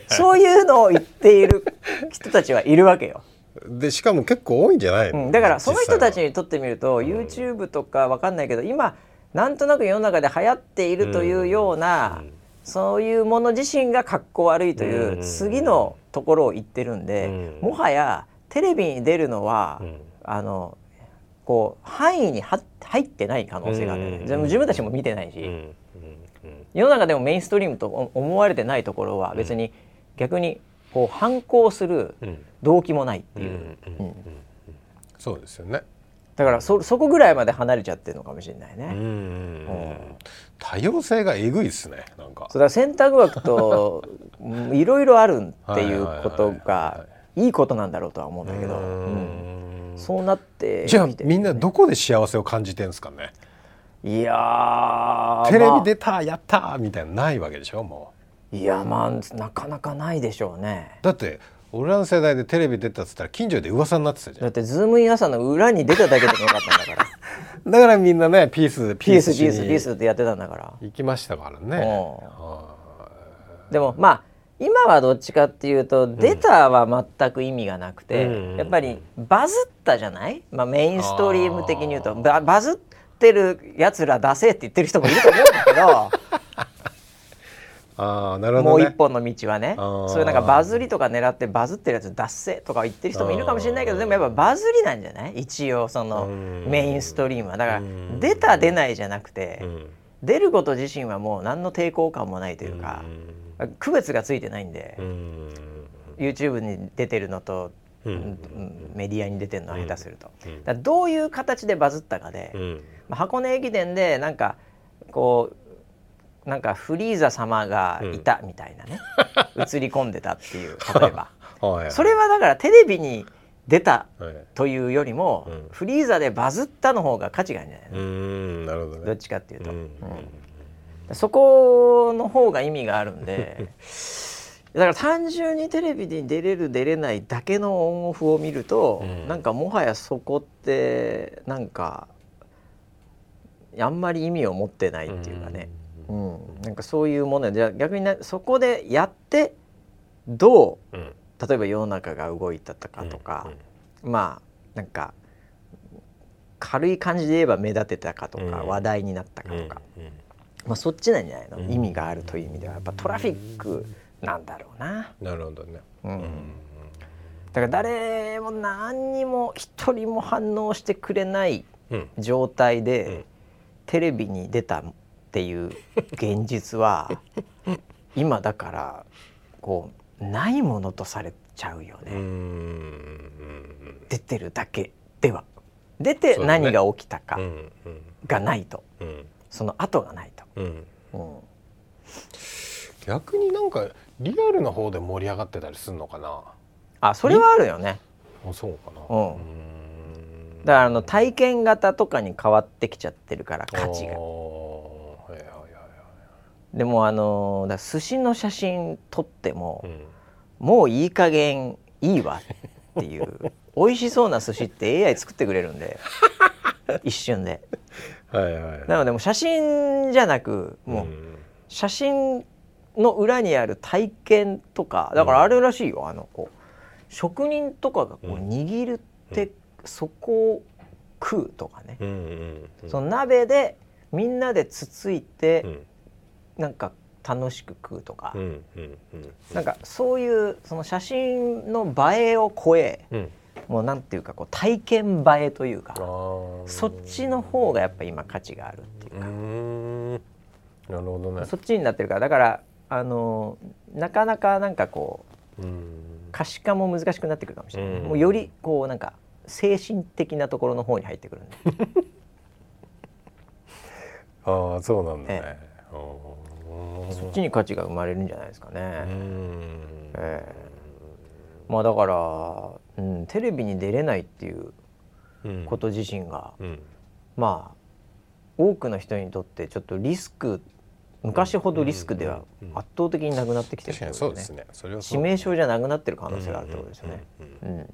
Speaker 1: そういうのを言っている人たちはいるわけよ。
Speaker 2: でしかも結構多いんじゃないの、
Speaker 1: うん、だからその人たちにとってみると YouTube とかわかんないけど今なんとなく世の中で流行っているというような、
Speaker 2: うん
Speaker 1: そういうもの自身がかっこ悪いという
Speaker 2: うん。
Speaker 1: 次のところを言ってるんで、
Speaker 2: うん。
Speaker 1: もはやテレビに出るのは、
Speaker 2: うん。
Speaker 1: あのこう範囲には入ってない可能性がある、ね自分たちも見てないし、
Speaker 2: うん。うん。うん。
Speaker 1: 世の中でもメインストリームと思われてないところは別に逆にこう反抗する動機もないっていう。
Speaker 2: そうですよね。
Speaker 1: だからそそこぐらいまで離れちゃってるのかもしれないね。うん
Speaker 2: うん多様性がえぐいですね。なんか。
Speaker 1: そうだ選択枠と いろいろあるっていうことがいいことなんだろうとは思うんだけど、うん、そうなって
Speaker 2: じゃあみんなどこで幸せを感じてんですかね？
Speaker 1: いや
Speaker 2: テレビ出た、まあ、やったみたいなないわけでしょも
Speaker 1: う。いやまあなかなかないでしょうね。
Speaker 2: だって俺らの世代でテレビ出たっつったら近所で噂になってたじゃん。
Speaker 1: だってズームイン朝の裏に出ただけでもよかったんだから。
Speaker 2: だからみんなねピース
Speaker 1: ピースピースピースってやってたんだから。
Speaker 2: 行きましたからね。
Speaker 1: でもまあ今はどっちかっていうと、出たは全く意味がなくて、うん、やっぱりバズったじゃない、まあ、メインストリーム的に言うとババズってるやつら出せって言ってる人もいると思うんだけど
Speaker 2: あなるほ
Speaker 1: ど、ね、もう一本の道はねそういうなんかバズりとか狙ってバズってるやつ出せとか言ってる人もいるかもしれないけどでもやっぱバズりなんじゃない？一応そのメインストリームは。だから出た出ないじゃなくて出ること自身はもう何の抵抗感もないというか区別がついてないんで YouTube に出てるのとメディアに出てるのは下手すると、どういう形でバズったかで、まあ、箱根駅伝でなんかこうなんかフリーザ様がいたみたいなね、うん、映り込んでたっていう 例えば。それはだからテレビに出たというよりも、はいフリーザでバズったの方が価値があるんじゃないの？なるほど、ね、どっちかっていうと、うんそこの方が意味があるんで だから単純にテレビに出れる出れないだけのオンオフを見ると、うん、なんかもはやそこってなんかあんまり意味を持ってないっていうかね、うん、なんかそういうものじゃ逆に、ね、そこでやってどう、うん、例えば世の中が動いたとかとか、うん。うん、まあなんか軽い感じで言えば目立てたかとか、うん、話題になったかとか、うん。うん、まあ、そっちなんじゃないの、意味があるという意味では。やっぱトラフィックなんだろうな。
Speaker 2: なるほどね、うん。
Speaker 1: だから誰も何にも一人も反応してくれない状態で、テレビに出たっていう現実は今だからこうないものとされちゃうよね。出てるだけでは。出て何が起きたかがないと。そ,、の後がないと、うん。
Speaker 2: 逆になんかリアルな方で盛り上がってたりするのかな？
Speaker 1: あそれはあるよね。
Speaker 2: あそうかな。
Speaker 1: うん。だからあの体験型とかに変わってきちゃってるから価値が。でもあのだ寿司の写真撮っても、うん、もういい加減いいわっていう 美味しそうな寿司って AI 作ってくれるんで 一瞬で。はいはい、なのでも写真じゃなくもう写真の裏にある体験とかだからあれらしいよ、あのこう職人とかがこう握るって、そこを食うとかね、その鍋でみんなでつついて、なんか楽しく食うとか、うんうんうん、なんかそういうその写真の映えを超え、うん、もうなんていうかこう体験映えというかそっちの方がやっぱ今価値があるっていうか。
Speaker 2: なるほどね。
Speaker 1: そっちになってるから。だからあのなかなかなんかこう可視化も難しくなってくるかもしれない。もうよりこうなんか精神的なところの方に入ってくるんで。
Speaker 2: ああそうなんだね、え
Speaker 1: えそっちに価値が生まれるんじゃないですかね。えー、まあだから、うん、テレビに出れないっていうこと自身が、うん、まあ多くの人にとってちょっとリスク昔ほどリスクでは圧倒的になくなってきてるってことですね。致命傷じゃなくなってる可能性があるってことですよね。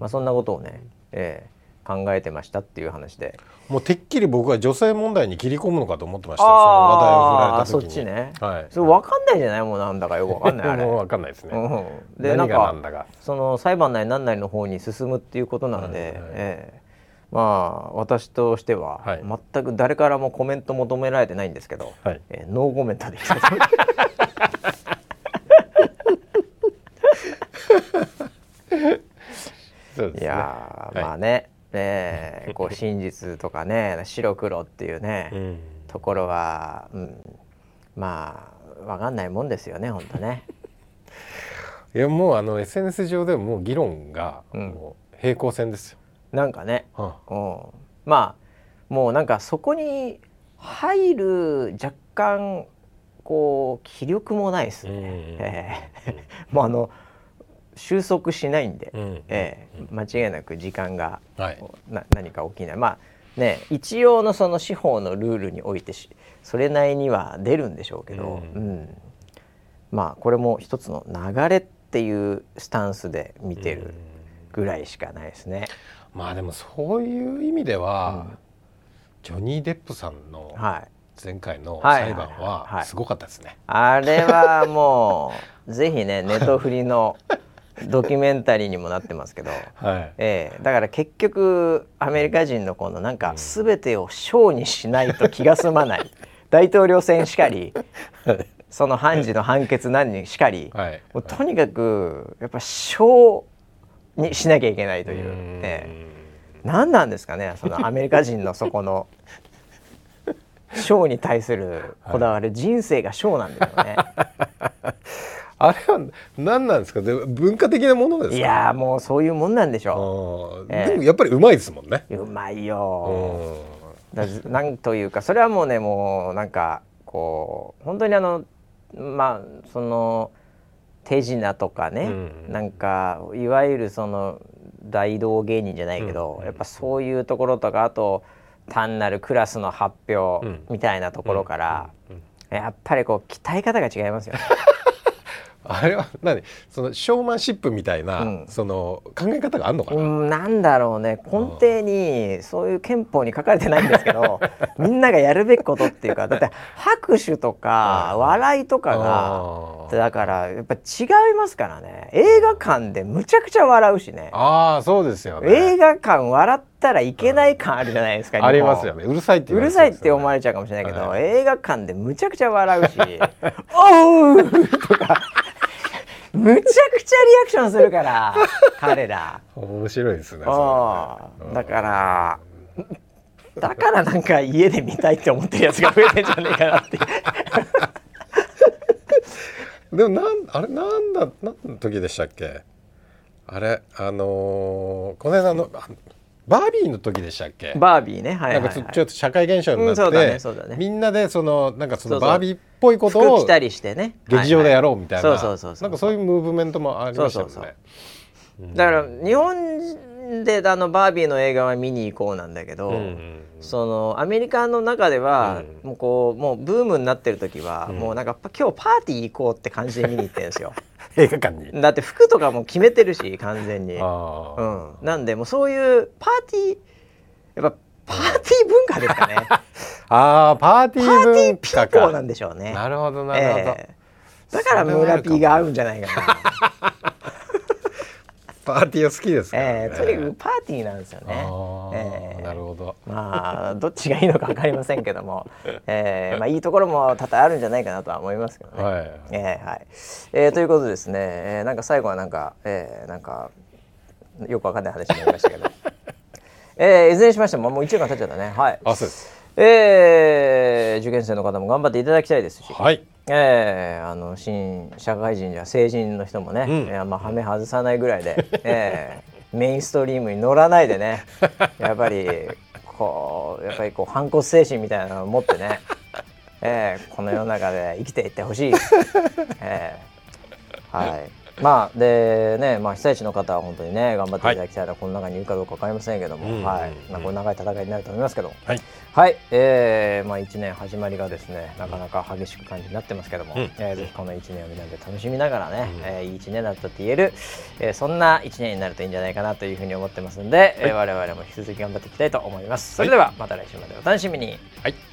Speaker 1: まあそんなことをね、えー、考えてましたっていう話で
Speaker 2: もうてっきり僕は女性問題に切り込むのかと思ってました。その話題を振られた
Speaker 1: 時に。そっちね、はい、それ分かんないじゃないもうなんだかよく分かんないあれ。
Speaker 2: もう分かんないですね、
Speaker 1: うん、でなんかその裁判なり何なりの方に進むっていうことなので、はいはい、えー、まあ私としては全く誰からもコメント求められてないんですけど、はい、えー、ノーコメントでいきたいと思いま すね、いやまあね、ねこう 真実とかね白黒っていうね、うん、ところは、うん、まあ分かんないもんですよね本当ね。
Speaker 2: いやもうあの SNS 上でももう議論がもう平行線ですよ。
Speaker 1: うん、なんかね、うん、まあもうなんかそこに入る若干こう気力もないですね。えー、もうあの収束しないんで、うん、えー、間違いなく時間が、はい、な何か起きない。まあね一応のその司法のルールにおいてそれなりには出るんでしょうけど、うん、うん、まあこれも一つの流れっていうスタンスで見てるぐらいしかないですね。
Speaker 2: まあでもそういう意味では、うん、ジョニー・デップさんの前回の裁判はすごかったですね。
Speaker 1: あれはもう ぜひねネットフリのドキュメンタリーにもなってますけど、はい、えー、だから結局アメリカ人のこのなんか全てを小にしないと気が済まない、大統領選しかりその判事の判決何にしかり、はい、もうとにかくやっぱ小にしなきゃいけないという、えー、何なんですかねそのアメリカ人のそこの 小に対するこだわり、はい、人生が小なんですよね。
Speaker 2: あれは何なんですか？文化的なものですか？
Speaker 1: いやもうそういうもんなんでしょ
Speaker 2: う、えー、でもやっぱりうまいですもんね。
Speaker 1: うまいよだなんというかそれはもうねもうなんかこう本当にあのまあその手品とかね、うん、なんかいわゆるその大道芸人じゃないけど、うん、やっぱそういうところとかあと単なるクラスの発表みたいなところから、やっぱりこう鍛え方が違いますよね。
Speaker 2: あれは何？そのショーマンシップみたいな、うん、その考え方があるのかな、う
Speaker 1: ん、なんだろうね。根底にそういう憲法に書かれてないんですけど みんながやるべきことっていうかだって拍手とか笑いとかがだからやっぱ違いますからね。映画館でむちゃくちゃ笑うしね。
Speaker 2: ああそうですよね。
Speaker 1: 映画館笑ったらいけない感あるじゃないですか、
Speaker 2: ありますよね。うるさいって、
Speaker 1: ね、うるさいって思われちゃうかもしれないけど、はい、映画館でむちゃくちゃ笑うし「おう!」とかむちゃくちゃリアクションするから彼ら。
Speaker 2: 面白いですね
Speaker 1: だからだからなんか家で見たいって思ってるやつが増えてんじゃねえかなって。
Speaker 2: でもなんあれなんだ何の時でしたっけ？あれあのー、この間のバービーの時でしたっけ？
Speaker 1: バービーね、はい、
Speaker 2: はい、なんかちょっと社会現象になって、うんねね、みんなでそのなんかそのバービーっぽいことを
Speaker 1: 着たりしてね。
Speaker 2: 劇場でやろうみたいな、そうそうそうなんかそういうムーブメントもありましたよね。そうそう
Speaker 1: そう。だから日本であのバービーの映画は見に行こうなんだけど、うんうん、そのアメリカの中では、うん、もうこうもうブームになってる時は、うん、もうなんか今日パーティー行こうって感じで見に行ってるんですよ。
Speaker 2: 映画館に。
Speaker 1: だって服とかも決めてるし完全に、うん、なんでもうそういうパーティーやっぱパーティー文化ですかね。
Speaker 2: ああパーティー文化パーティー
Speaker 1: ピーポーなんでしょうね。
Speaker 2: なるほどなるほど、え
Speaker 1: ー、だから村ピーが合うんじゃないかな
Speaker 2: パーティーは好きですか
Speaker 1: ね、えー、とにかくパーティーなんですよね。
Speaker 2: えー、なるほど。
Speaker 1: まあどっちがいいのか分かりませんけども、えー、まあいいところも多々あるんじゃないかなとは思いますけどね。はい。えー、はい。えー、ということですね、えー、なんか最後はなんか、えー、なんかよくわかんない話になりましたけど、えー、いずれにしましてももう1時間経っちゃったね。はい。
Speaker 2: あそうです。
Speaker 1: えー、受験生の方も頑張っていただきたいですし、
Speaker 2: はい、
Speaker 1: えー、あの新社会人や成人の人もね、うん、えー、まあ、はめ外さないぐらいで、えー、メインストリームに乗らないでねやっぱりこうやっぱりこう反骨精神みたいなのを持ってね、えー、この世の中で生きていってほしい、えー、はいまあでね、まあ、被災地の方は本当にね頑張っていただきたいな、はい、この中にいるかどうか分かりませんけども、うん、はい。まあ、これ長い戦いになると思いますけど、はい、はい、えー、まあ、1年始まりがですねなかなか激しく感じになってますけども、うん、えー、ぜひこの1年をみんなで楽しみながらね、うん、えー、いい1年だったと言える、えー、そんな1年になるといいんじゃないかなというふうに思ってますんで、はい、えー、我々も引き続き頑張っていきたいと思います。それではまた来週までお楽しみに。
Speaker 2: はい